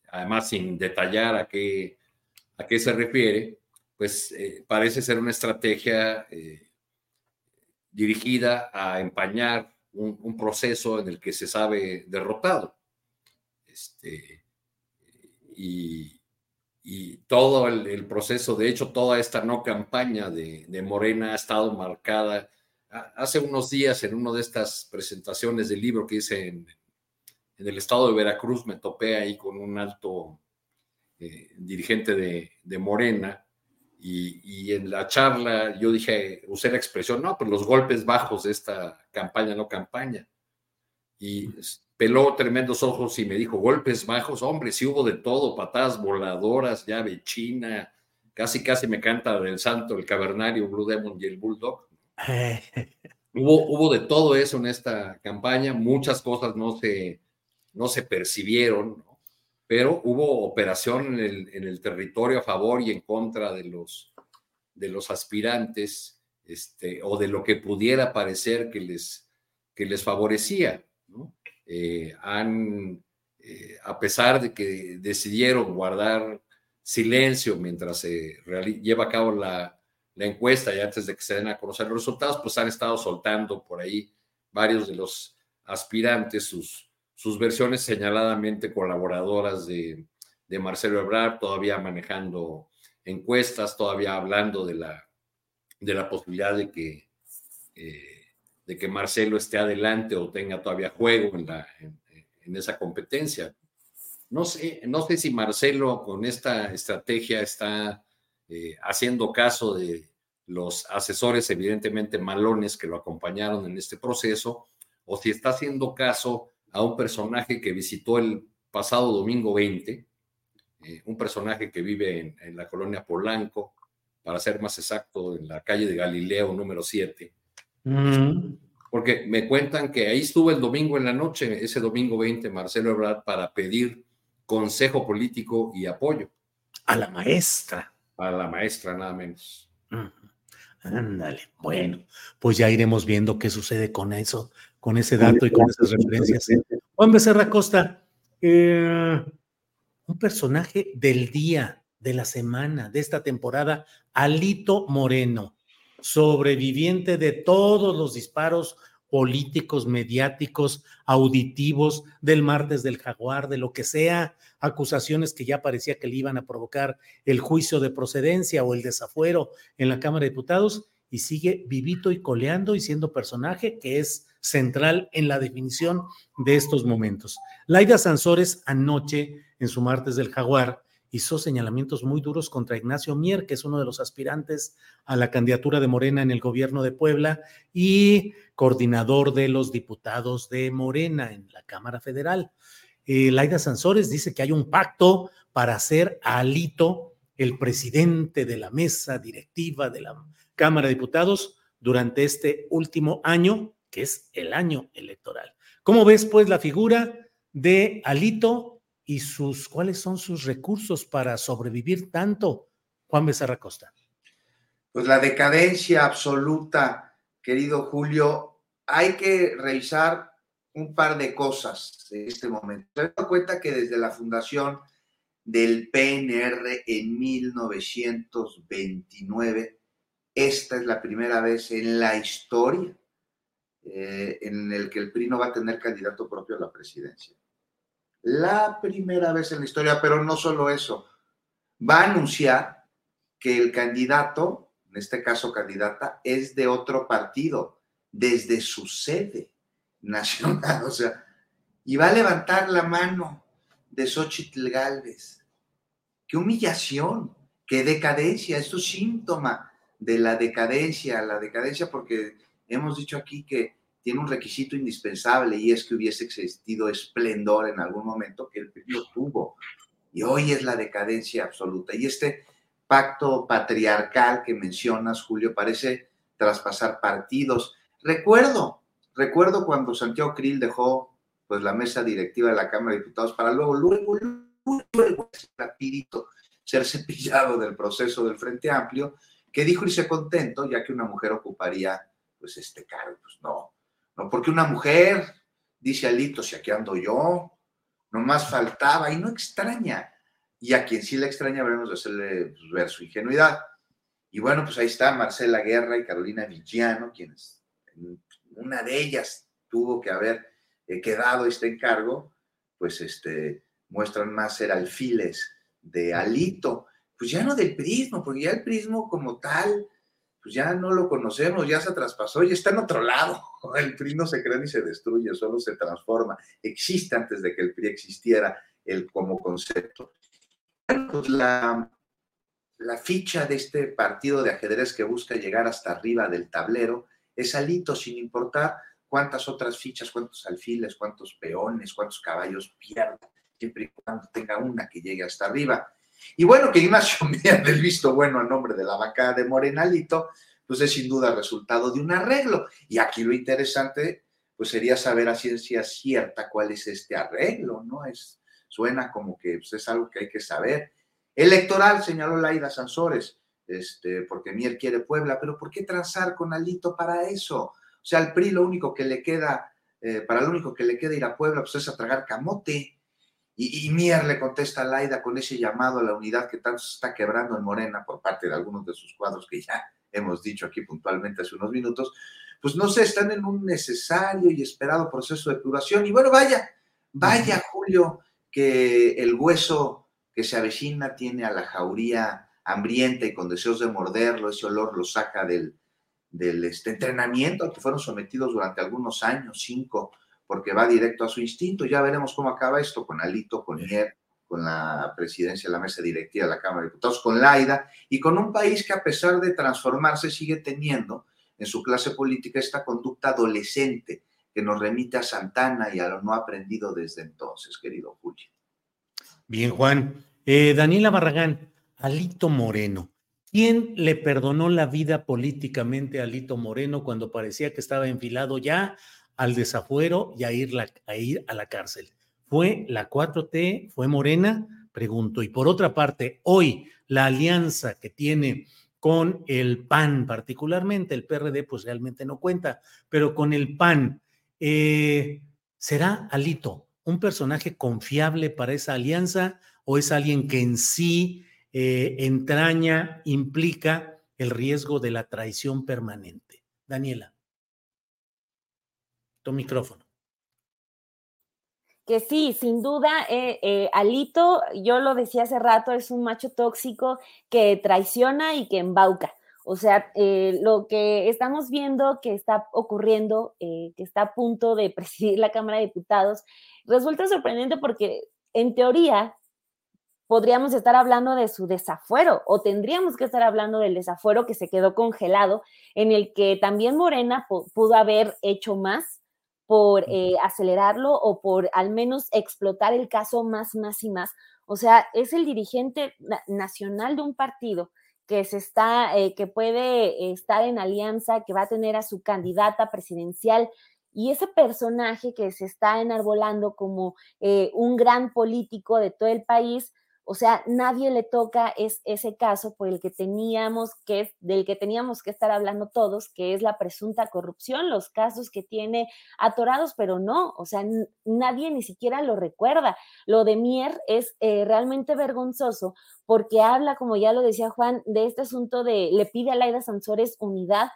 además sin detallar a qué, a qué se refiere, pues eh, parece ser una estrategia eh, dirigida a empañar un, proceso en el que se sabe derrotado. Este, y, todo el, proceso, de hecho, toda esta no campaña de, de Morena ha estado marcada hace unos días en una de estas presentaciones del libro que hice en, el estado de Veracruz, me topé ahí con un alto eh, dirigente de, Morena y, en la charla yo dije, usé la expresión, no, pues los golpes bajos de esta campaña, no campaña. Y peló tremendos ojos y me dijo, golpes bajos, hombre, sí hubo de todo, patadas voladoras, llave china, casi casi me canta del santo, el cavernario, Blue Demon y el Bulldog. hubo, hubo de todo eso en esta campaña, muchas cosas no se, no se percibieron, pero hubo operación en el, territorio a favor y en contra de los, de los aspirantes este, o de lo que pudiera parecer que les, que les favorecía. Eh, han, eh, a pesar de que decidieron guardar silencio mientras se lleva a cabo la, la encuesta y antes de que se den a conocer los resultados, pues han estado soltando por ahí varios de los aspirantes sus, sus versiones señaladamente colaboradoras de, Marcelo Ebrard, todavía manejando encuestas, todavía hablando de la, de la posibilidad de que, eh, de que Marcelo esté adelante o tenga todavía juego en, la, en, esa competencia. No sé, no sé si Marcelo con esta estrategia está eh, haciendo caso de los asesores evidentemente malones que lo acompañaron en este proceso, o si está haciendo caso a un personaje que visitó el pasado domingo 20, eh, un personaje que vive en, la colonia Polanco, para ser más exacto, en la calle de Galileo número 7. Mm. Porque me cuentan que ahí estuvo el domingo en la noche, ese domingo 20, Marcelo Ebrard, para pedir consejo político y apoyo. A la maestra a la maestra, nada menos. Ándale, bueno, pues ya iremos viendo qué sucede con eso, con ese dato y con esas referencias. Juan Becerra Costa, eh, un personaje del día, de la semana, de esta temporada, Alito Moreno, sobreviviente de todos los disparos políticos, mediáticos, auditivos, del martes del jaguar, de lo que sea, acusaciones que ya parecía que le iban a provocar el juicio de procedencia o el desafuero en la Cámara de Diputados, y sigue vivito y coleando y siendo personaje que es central en la definición de estos momentos. Laida Sansores anoche en su martes del jaguar hizo señalamientos muy duros contra Ignacio Mier, que es uno de los aspirantes a la candidatura de Morena en el gobierno de Puebla y coordinador de los diputados de Morena en la Cámara Federal. Eh, Laida Sansores dice que hay un pacto para hacer a Alito el presidente de la mesa directiva de la Cámara de Diputados durante este último año, que es el año electoral. ¿Cómo ves, pues, la figura de Alito y sus, cuáles son sus recursos para sobrevivir tanto? Juan Becerra Costa. Pues la decadencia absoluta, querido Julio, hay que revisar un par de cosas en este momento. Se da cuenta que desde la fundación del PNR en 1929, esta es la primera vez en la historia eh, en el que el PRI no va a tener candidato propio a la presidencia. La primera vez en la historia, pero no solo eso, va a anunciar que el candidato, en este caso candidata, es de otro partido, desde su sede nacional, o sea, y va a levantar la mano de Xochitl Galvez. Qué humillación, qué decadencia, esto es síntoma de la decadencia, la decadencia porque hemos dicho aquí que tiene un requisito indispensable y es que hubiese existido esplendor en algún momento que el PRI tuvo. Y hoy es la decadencia absoluta. Y este pacto patriarcal que mencionas, Julio, parece traspasar partidos. Recuerdo, recuerdo cuando Santiago Krill dejó pues la mesa directiva de la Cámara de Diputados para luego, luego, luego, luego rapidito ser cepillado del proceso del Frente Amplio, que dijo irse contento ya que una mujer ocuparía pues este cargo. Pues no, no porque una mujer, dice Alito, si aquí ando yo, nomás faltaba y no extraña. Y a quien sí le extraña veremos de hacerle pues, ver su ingenuidad. Y bueno, pues ahí está Marcela Guerra y Carolina Villano, quienes una de ellas tuvo que haber eh, quedado este encargo, pues este, muestran más ser alfiles de Alito, pues ya no del prismo, porque ya el prismo como tal, pues ya no lo conocemos, ya se traspasó y está en otro lado. El PRI no se crea ni se destruye, solo se transforma. Existe antes de que el PRI existiera el, como concepto. Pues la, la ficha de este partido de ajedrez que busca llegar hasta arriba del tablero es alito, sin importar cuántas otras fichas, cuántos alfiles, cuántos peones, cuántos caballos pierda, siempre y cuando tenga una que llegue hasta arriba. Y bueno, que Ignacio Mier del visto bueno a nombre de la bancada de Morenalito, pues es sin duda resultado de un arreglo. Y aquí lo interesante, pues sería saber a ciencia cierta cuál es este arreglo, ¿no? Es, suena como que pues, es algo que hay que saber. Electoral, señaló Laida Sansores, este, porque Mier quiere Puebla, pero ¿por qué transar con Alito para eso? O sea, al PRI lo único que le queda, eh, para lo único que le queda ir a Puebla, pues es a tragar camote. Y, Mier le contesta a Laida con ese llamado a la unidad que tanto se está quebrando en Morena por parte de algunos de sus cuadros que ya hemos dicho aquí puntualmente hace unos minutos, pues no sé, están en un necesario y esperado proceso de curación. Y bueno, vaya, vaya, Julio, que el hueso que se avecina tiene a la jauría hambrienta y con deseos de morderlo, ese olor lo saca del, del este, entrenamiento al que fueron sometidos durante algunos años, cinco, porque va directo a su instinto. Ya veremos cómo acaba esto con Alito, con Mier, con la presidencia de la mesa directiva de la Cámara de Diputados, con Laida, y con un país que a pesar de transformarse sigue teniendo en su clase política esta conducta adolescente que nos remite a Santana y a lo no aprendido desde entonces, querido Julio. Bien, Juan. Eh, Daniela Barragán, Alito Moreno. ¿Quién le perdonó la vida políticamente a Alito Moreno cuando parecía que estaba enfilado ya al desafuero y a ir, a ir a la cárcel. ¿Fue la 4T? ¿Fue Morena? Pregunto. Y por otra parte, hoy la alianza que tiene con el PAN, particularmente el PRD, pues realmente no cuenta, pero con el PAN, eh, ¿será Alito un personaje confiable para esa alianza o es alguien que en sí eh, entraña, implica el riesgo de la traición permanente? Daniela tu micrófono. Que sí, sin duda, eh, eh, Alito, yo lo decía hace rato, es un macho tóxico que traiciona y que embauca. O sea, eh, lo que estamos viendo que está ocurriendo, que está a punto de presidir la Cámara de Diputados, resulta sorprendente porque en teoría podríamos estar hablando de su desafuero o tendríamos que estar hablando del desafuero que se quedó congelado, en el que también Morena pudo haber hecho más por eh, acelerarlo o por al menos explotar el caso más, más y más. O sea, es el dirigente nacional de un partido que se está, eh, que puede estar en alianza, que va a tener a su candidata presidencial y ese personaje que se está enarbolando como eh, un gran político de todo el país, o sea, nadie le toca es, ese caso por el que teníamos que, del que teníamos que estar hablando todos, que es la presunta corrupción, los casos que tiene atorados, pero no, o sea, nadie ni siquiera lo recuerda. Lo de Mier es eh, realmente vergonzoso porque habla, como ya lo decía Juan, de este asunto de, le pide a Laida Sansores unidad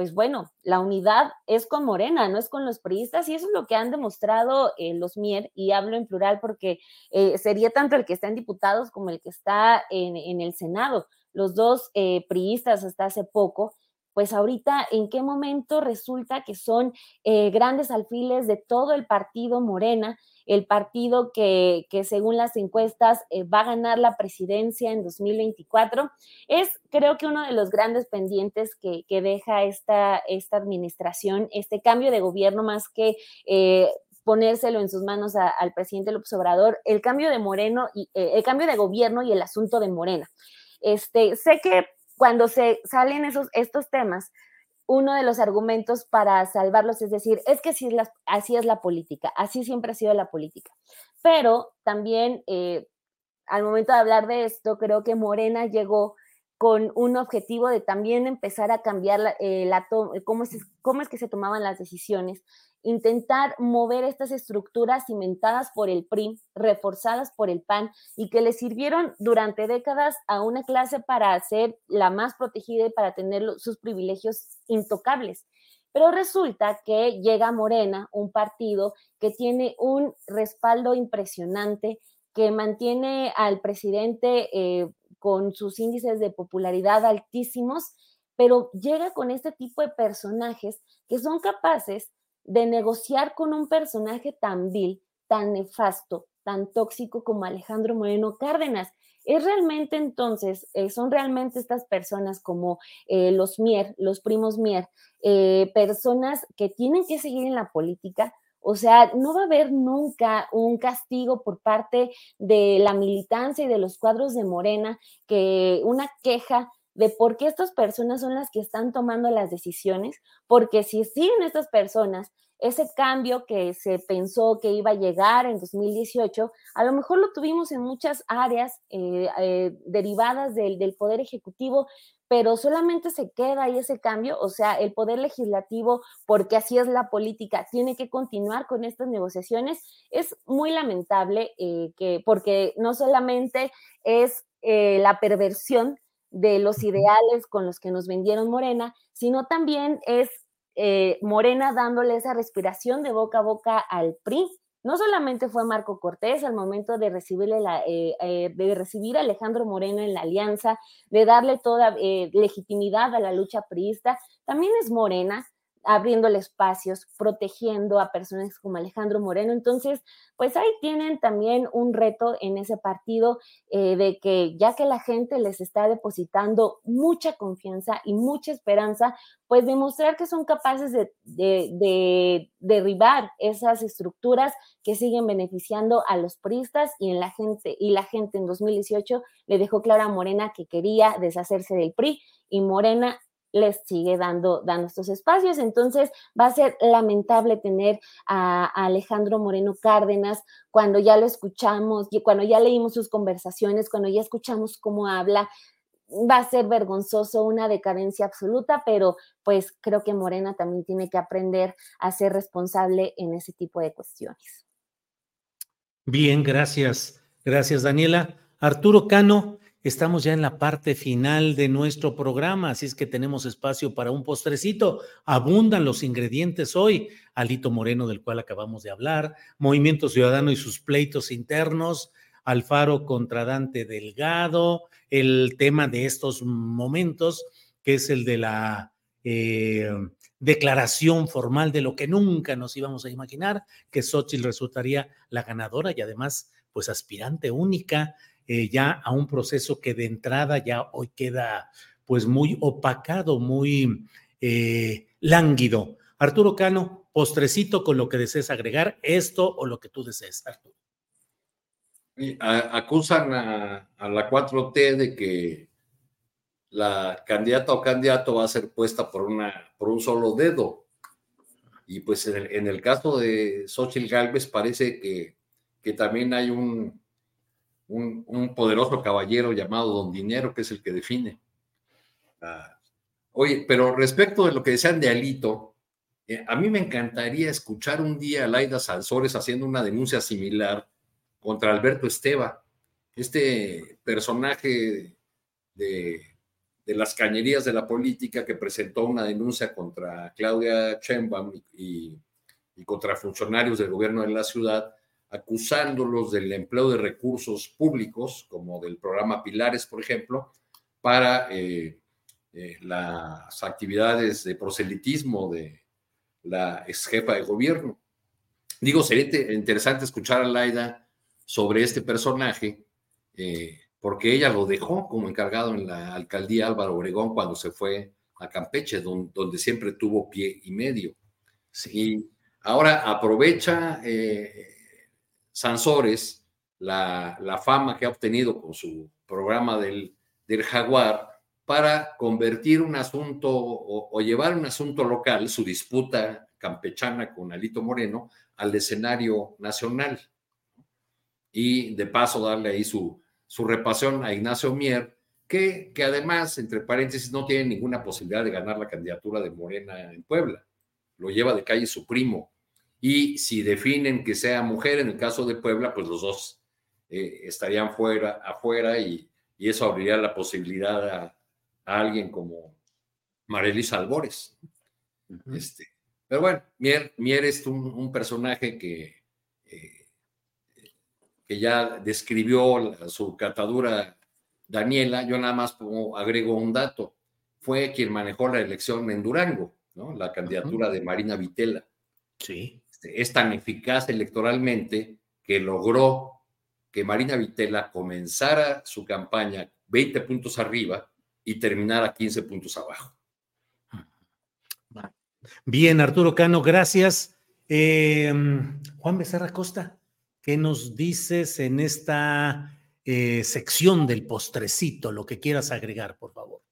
pues bueno, la unidad es con Morena, no es con los priistas, y eso es lo que han demostrado eh, los Mier, y hablo en plural porque eh, sería tanto el que está en diputados como el que está en, el Senado. Los dos eh, priistas hasta hace poco pues ahorita en qué momento resulta que son grandes alfiles de todo el partido Morena, el partido que, según las encuestas eh, va a ganar la presidencia en 2024, es creo que uno de los grandes pendientes que, deja esta, esta administración, este cambio de gobierno más que... Eh, ponérselo en sus manos al presidente López Obrador, el cambio de Moreno y el cambio de gobierno y el asunto de Morena. Este, sé que cuando se salen esos, estos temas, uno de los argumentos para salvarlos es decir, es que así es la, política, así siempre ha sido la política. Pero también eh, al momento de hablar de esto, creo que Morena llegó con un objetivo de también empezar a cambiar la, eh, cómo, es, cómo es que se tomaban las decisiones intentar mover estas estructuras cimentadas por el PRI, reforzadas por el PAN y que le sirvieron durante décadas a una clase para ser la más protegida y para tener sus privilegios intocables. Pero resulta que llega Morena, un partido que tiene un respaldo impresionante, que mantiene al presidente eh, con sus índices de popularidad altísimos, pero llega con este tipo de personajes que son capaces de negociar con un personaje tan vil, tan nefasto, tan tóxico como Alejandro Moreno Cárdenas. Es realmente entonces, eh, son realmente estas personas como eh, los Mier, los primos Mier, eh, personas que tienen que seguir en la política. O sea, no va a haber nunca un castigo por parte de la militancia y de los cuadros de Morena, que una queja de por qué estas personas son las que están tomando las decisiones, porque si siguen estas personas ese cambio que se pensó que iba a llegar en 2018, a lo mejor lo tuvimos en muchas áreas eh, eh, derivadas del, del, Poder Ejecutivo, pero solamente se queda ahí ese cambio, o sea, el Poder Legislativo, porque así es la política, tiene que continuar con estas negociaciones. Es muy lamentable eh, que, porque no solamente es la perversión de los ideales con los que nos vendieron Morena, sino también es eh, Morena dándole esa respiración de boca a boca al PRI. No solamente fue Marco Cortés al momento de recibirle la, eh, eh, de recibir a Alejandro Moreno en la alianza, de darle toda legitimidad a la lucha priista, también es Morena abriéndole espacios, protegiendo a personas como Alejandro Moreno. Entonces, pues ahí tienen también un reto en ese partido eh, de que ya que la gente les está depositando mucha confianza y mucha esperanza, pues demostrar que son capaces de, de derribar esas estructuras que siguen beneficiando a los priistas y en la gente y la gente en 2018 le dejó clara a Morena que quería deshacerse del PRI y Morena les sigue dando, dando estos espacios. Entonces va a ser lamentable tener a, Alejandro Moreno Cárdenas cuando ya lo escuchamos, cuando ya leímos sus conversaciones, cuando ya escuchamos cómo habla. Va a ser vergonzoso, una decadencia absoluta, pero pues creo que Morena también tiene que aprender a ser responsable en ese tipo de cuestiones. Bien, gracias. Gracias, Daniela. Arturo Cano, Estamos ya en la parte final de nuestro programa, así es que tenemos espacio para un postrecito. Abundan los ingredientes hoy. Alito Moreno, del cual acabamos de hablar, Movimiento Ciudadano y sus pleitos internos, Alfaro contra Dante Delgado, el tema de estos momentos, que es el de la eh, declaración formal de lo que nunca nos íbamos a imaginar, que Xochitl resultaría la ganadora y además, pues aspirante única eh, ya a un proceso que de entrada ya hoy queda pues muy opacado, muy eh, lánguido. Arturo Cano, postrecito con lo que desees agregar, esto o lo que tú desees, Arturo. Acusan a, la 4T de que la candidata o candidato va a ser puesta por, una, por un solo dedo. Y pues en el, caso de Xochitl Galvez parece que, que también hay un, un, poderoso caballero llamado Don Dinero, que es el que define. Ah, oye, pero respecto de lo que decían de Alito, eh, a mí me encantaría escuchar un día a Laida Salsores haciendo una denuncia similar contra Alberto Esteba, este personaje de, las cañerías de la política que presentó una denuncia contra Claudia Sheinbaum y, y contra funcionarios del gobierno de la ciudad, acusándolos del empleo de recursos públicos, como del programa Pilares, por ejemplo, para eh, eh, las actividades de proselitismo de la ex jefa de gobierno. Digo, sería interesante escuchar a Laida sobre este personaje, eh, porque ella lo dejó como encargado en la alcaldía Álvaro Obregón cuando se fue a Campeche, donde, siempre tuvo pie y medio. Y ahora aprovecha eh, Sansores la, la, fama que ha obtenido con su programa del, del Jaguar para convertir un asunto o, llevar un asunto local, su disputa campechana con Alito Moreno, al escenario nacional. Y de paso darle ahí su, su repasión a Ignacio Mier, que, que además, entre paréntesis, no tiene ninguna posibilidad de ganar la candidatura de Morena en Puebla. Lo lleva de calle su primo. Y si definen que sea mujer, en el caso de Puebla, pues los dos eh, estarían fuera, afuera y, y eso abriría la posibilidad a, alguien como Marelis Albores. este, pero bueno, Mier, Mier es un, personaje que, eh, que ya describió su catadura Daniela. Yo nada más agrego un dato. Fue quien manejó la elección en Durango, ¿no? la candidatura de Marina Vitela. Sí. Este, es tan eficaz electoralmente que logró que Marina Vitela comenzara su campaña 20 puntos arriba y terminar a 15 puntos abajo. Bien, Arturo Cano, gracias. Em, Juan Becerra Costa, ¿qué nos dices en esta eh, sección del postrecito? Lo que quieras agregar, por favor.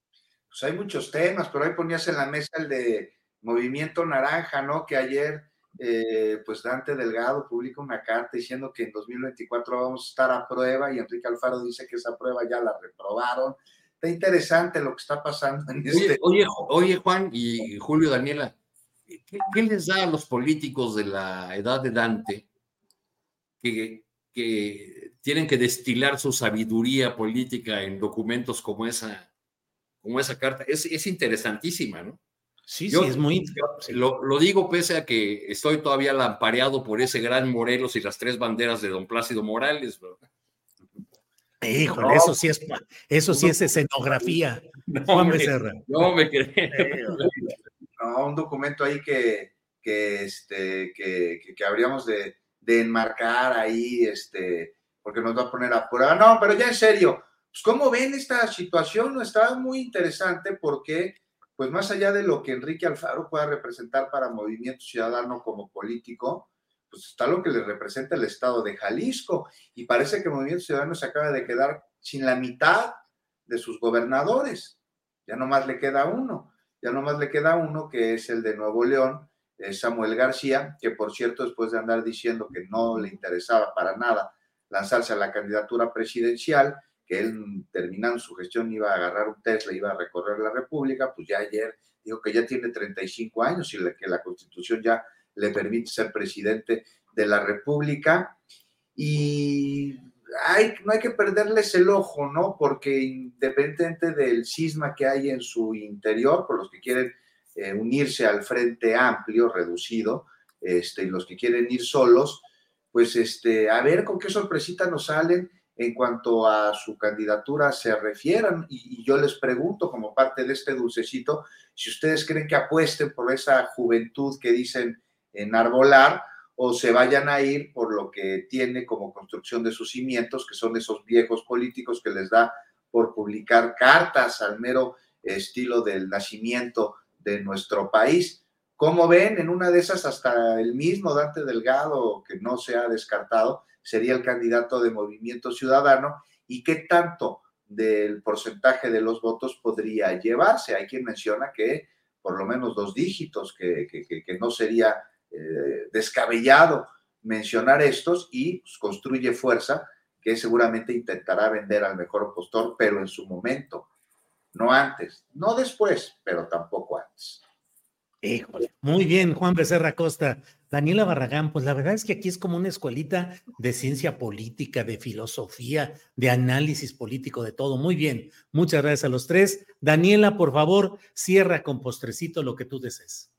Pues hay muchos temas, pero ahí ponías en la mesa el de Movimiento Naranja, ¿no? Que ayer, eh, pues Dante Delgado publica una carta diciendo que en 2024 vamos a estar a prueba y Enrique Alfaro dice que esa prueba ya la reprobaron está interesante lo que está pasando en este. Oye, oye, Juan y Julio Daniela, ¿qué, les da a los políticos de la edad de Dante que, que tienen que destilar su sabiduría política en documentos como esa, como esa carta? Es, es interesantísima, ¿no? Sí, sí, es muy. Lo, lo, digo pese a que estoy todavía lampareado por ese gran Morelos y las tres banderas de don Plácido Morales. Híjole, eso sí es, eso sí es escenografía. Juan Becerra. No me quedé. No, un documento ahí que, que, este, que, que, habríamos de, de, enmarcar ahí, este, porque nos va a poner a prueba. No, pero ya en serio, pues, ¿cómo ven esta situación? Está muy interesante porque, pues más allá de lo que Enrique Alfaro pueda representar para Movimiento Ciudadano como político, pues está lo que le representa el estado de Jalisco y parece que Movimiento Ciudadano se acaba de quedar sin la mitad de sus gobernadores. Ya nomás le queda uno, ya nomás le queda uno que es el de Nuevo León, Samuel García, que por cierto, después de andar diciendo que no le interesaba para nada lanzarse a la candidatura presidencial, que él terminando su gestión iba a agarrar un Tesla, iba a recorrer la República, pues ya ayer dijo que ya tiene 35 años y que la constitución ya le permite ser presidente de la República. Y no hay que perderles el ojo, ¿no? Porque independientemente del cisma que hay en su interior, por los que quieren eh, unirse al Frente Amplio, reducido, este, y los que quieren ir solos, pues este, a ver con qué sorpresita nos salen en cuanto a su candidatura se refieran. Y, yo les pregunto, como parte de este dulcecito, si ustedes creen que apuesten por esa juventud que dicen enarbolar o se vayan a ir por lo que tiene como construcción de sus cimientos, que son esos viejos políticos que les da por publicar cartas al mero estilo del nacimiento de nuestro país. Como ven, en una de esas hasta el mismo Dante Delgado, que no se ha descartado, sería el candidato de Movimiento Ciudadano y qué tanto del porcentaje de los votos podría llevarse. Hay quien menciona que por lo menos dos dígitos, que, no sería eh, descabellado mencionar estos y pues, construye fuerza que seguramente intentará vender al mejor postor, pero en su momento, no antes, no después, pero tampoco antes. Híjole, muy bien, Juan Becerra Costa. Daniela Barragán, pues la verdad es que aquí es como una escuelita de ciencia política, de filosofía, de análisis político, de todo. Muy bien, muchas gracias a los tres. Daniela, por favor, cierra con postrecito lo que tú desees.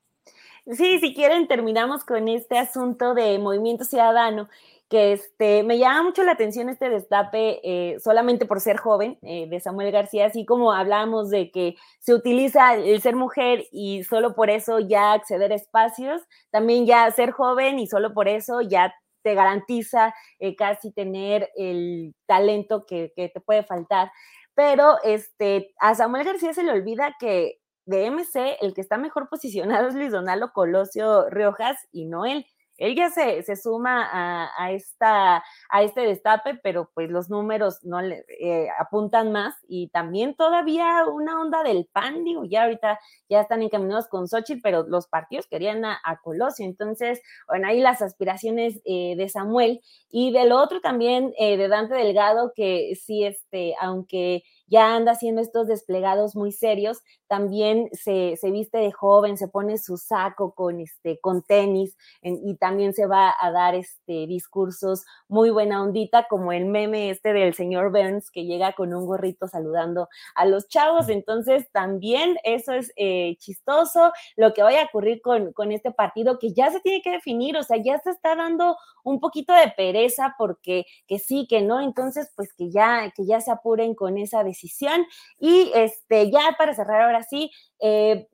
Sí, si quieren, terminamos con este asunto de movimiento ciudadano que este, me llama mucho la atención este destape eh, solamente por ser joven eh, de Samuel García, así como hablamos de que se utiliza el ser mujer y solo por eso ya acceder a espacios, también ya ser joven y solo por eso ya te garantiza eh, casi tener el talento que, que, te puede faltar. Pero este, a Samuel García se le olvida que de MC el que está mejor posicionado es Luis Donaldo Colosio Riojas y no él él ya se, suma a, esta, a este destape, pero pues los números no le eh, apuntan más y también todavía una onda del PAN, digo, ya ahorita ya están encaminados con Xochitl, pero los partidos querían a, Colosio, entonces, bueno, ahí las aspiraciones eh, de Samuel y del otro también eh, de Dante Delgado, que sí, este, aunque ya anda haciendo estos desplegados muy serios, también se, viste de joven, se pone su saco con, este, con tenis y también se va a dar este, discursos muy buena ondita, como el meme este del señor Burns que llega con un gorrito saludando a los chavos. Entonces, también eso es eh, chistoso, lo que vaya a ocurrir con, con este partido que ya se tiene que definir, o sea, ya se está dando un poquito de pereza porque que sí, que no, entonces, pues que ya, que ya se apuren con esa decisión decisión. Y este, ya para cerrar ahora sí, eh,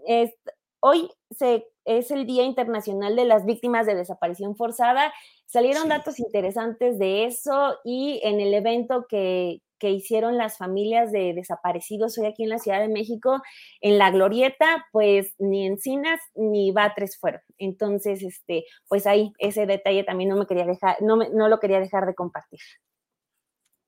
hoy se, es el Día Internacional de las Víctimas de Desaparición Forzada. Salieron datos interesantes de eso y en el evento que, que hicieron las familias de desaparecidos hoy aquí en la Ciudad de México, en la Glorieta, pues ni Encinas ni Batres fueron. Entonces, este, pues ahí ese detalle también no me quería dejar, no, me, no lo quería dejar de compartir.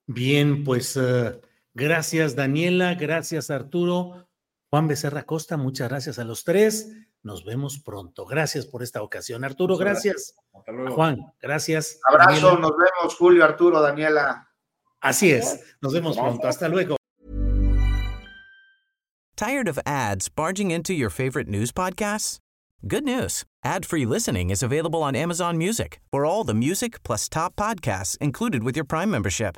Bien, pues uh, Gracias, Daniela. Gracias, Arturo. Juan Becerra Costa, muchas gracias a los tres. Nos vemos pronto. Gracias por esta ocasión. Arturo, gracias. Juan, gracias. Abrazo, nos vemos, Julio, Arturo, Daniela. Así es. Nos vemos pronto. Hasta luego. Tired of ads barging into your favorite news podcasts? Good news. Ad-free listening is available on Amazon Music. For all the music plus top podcasts included with your Prime membership.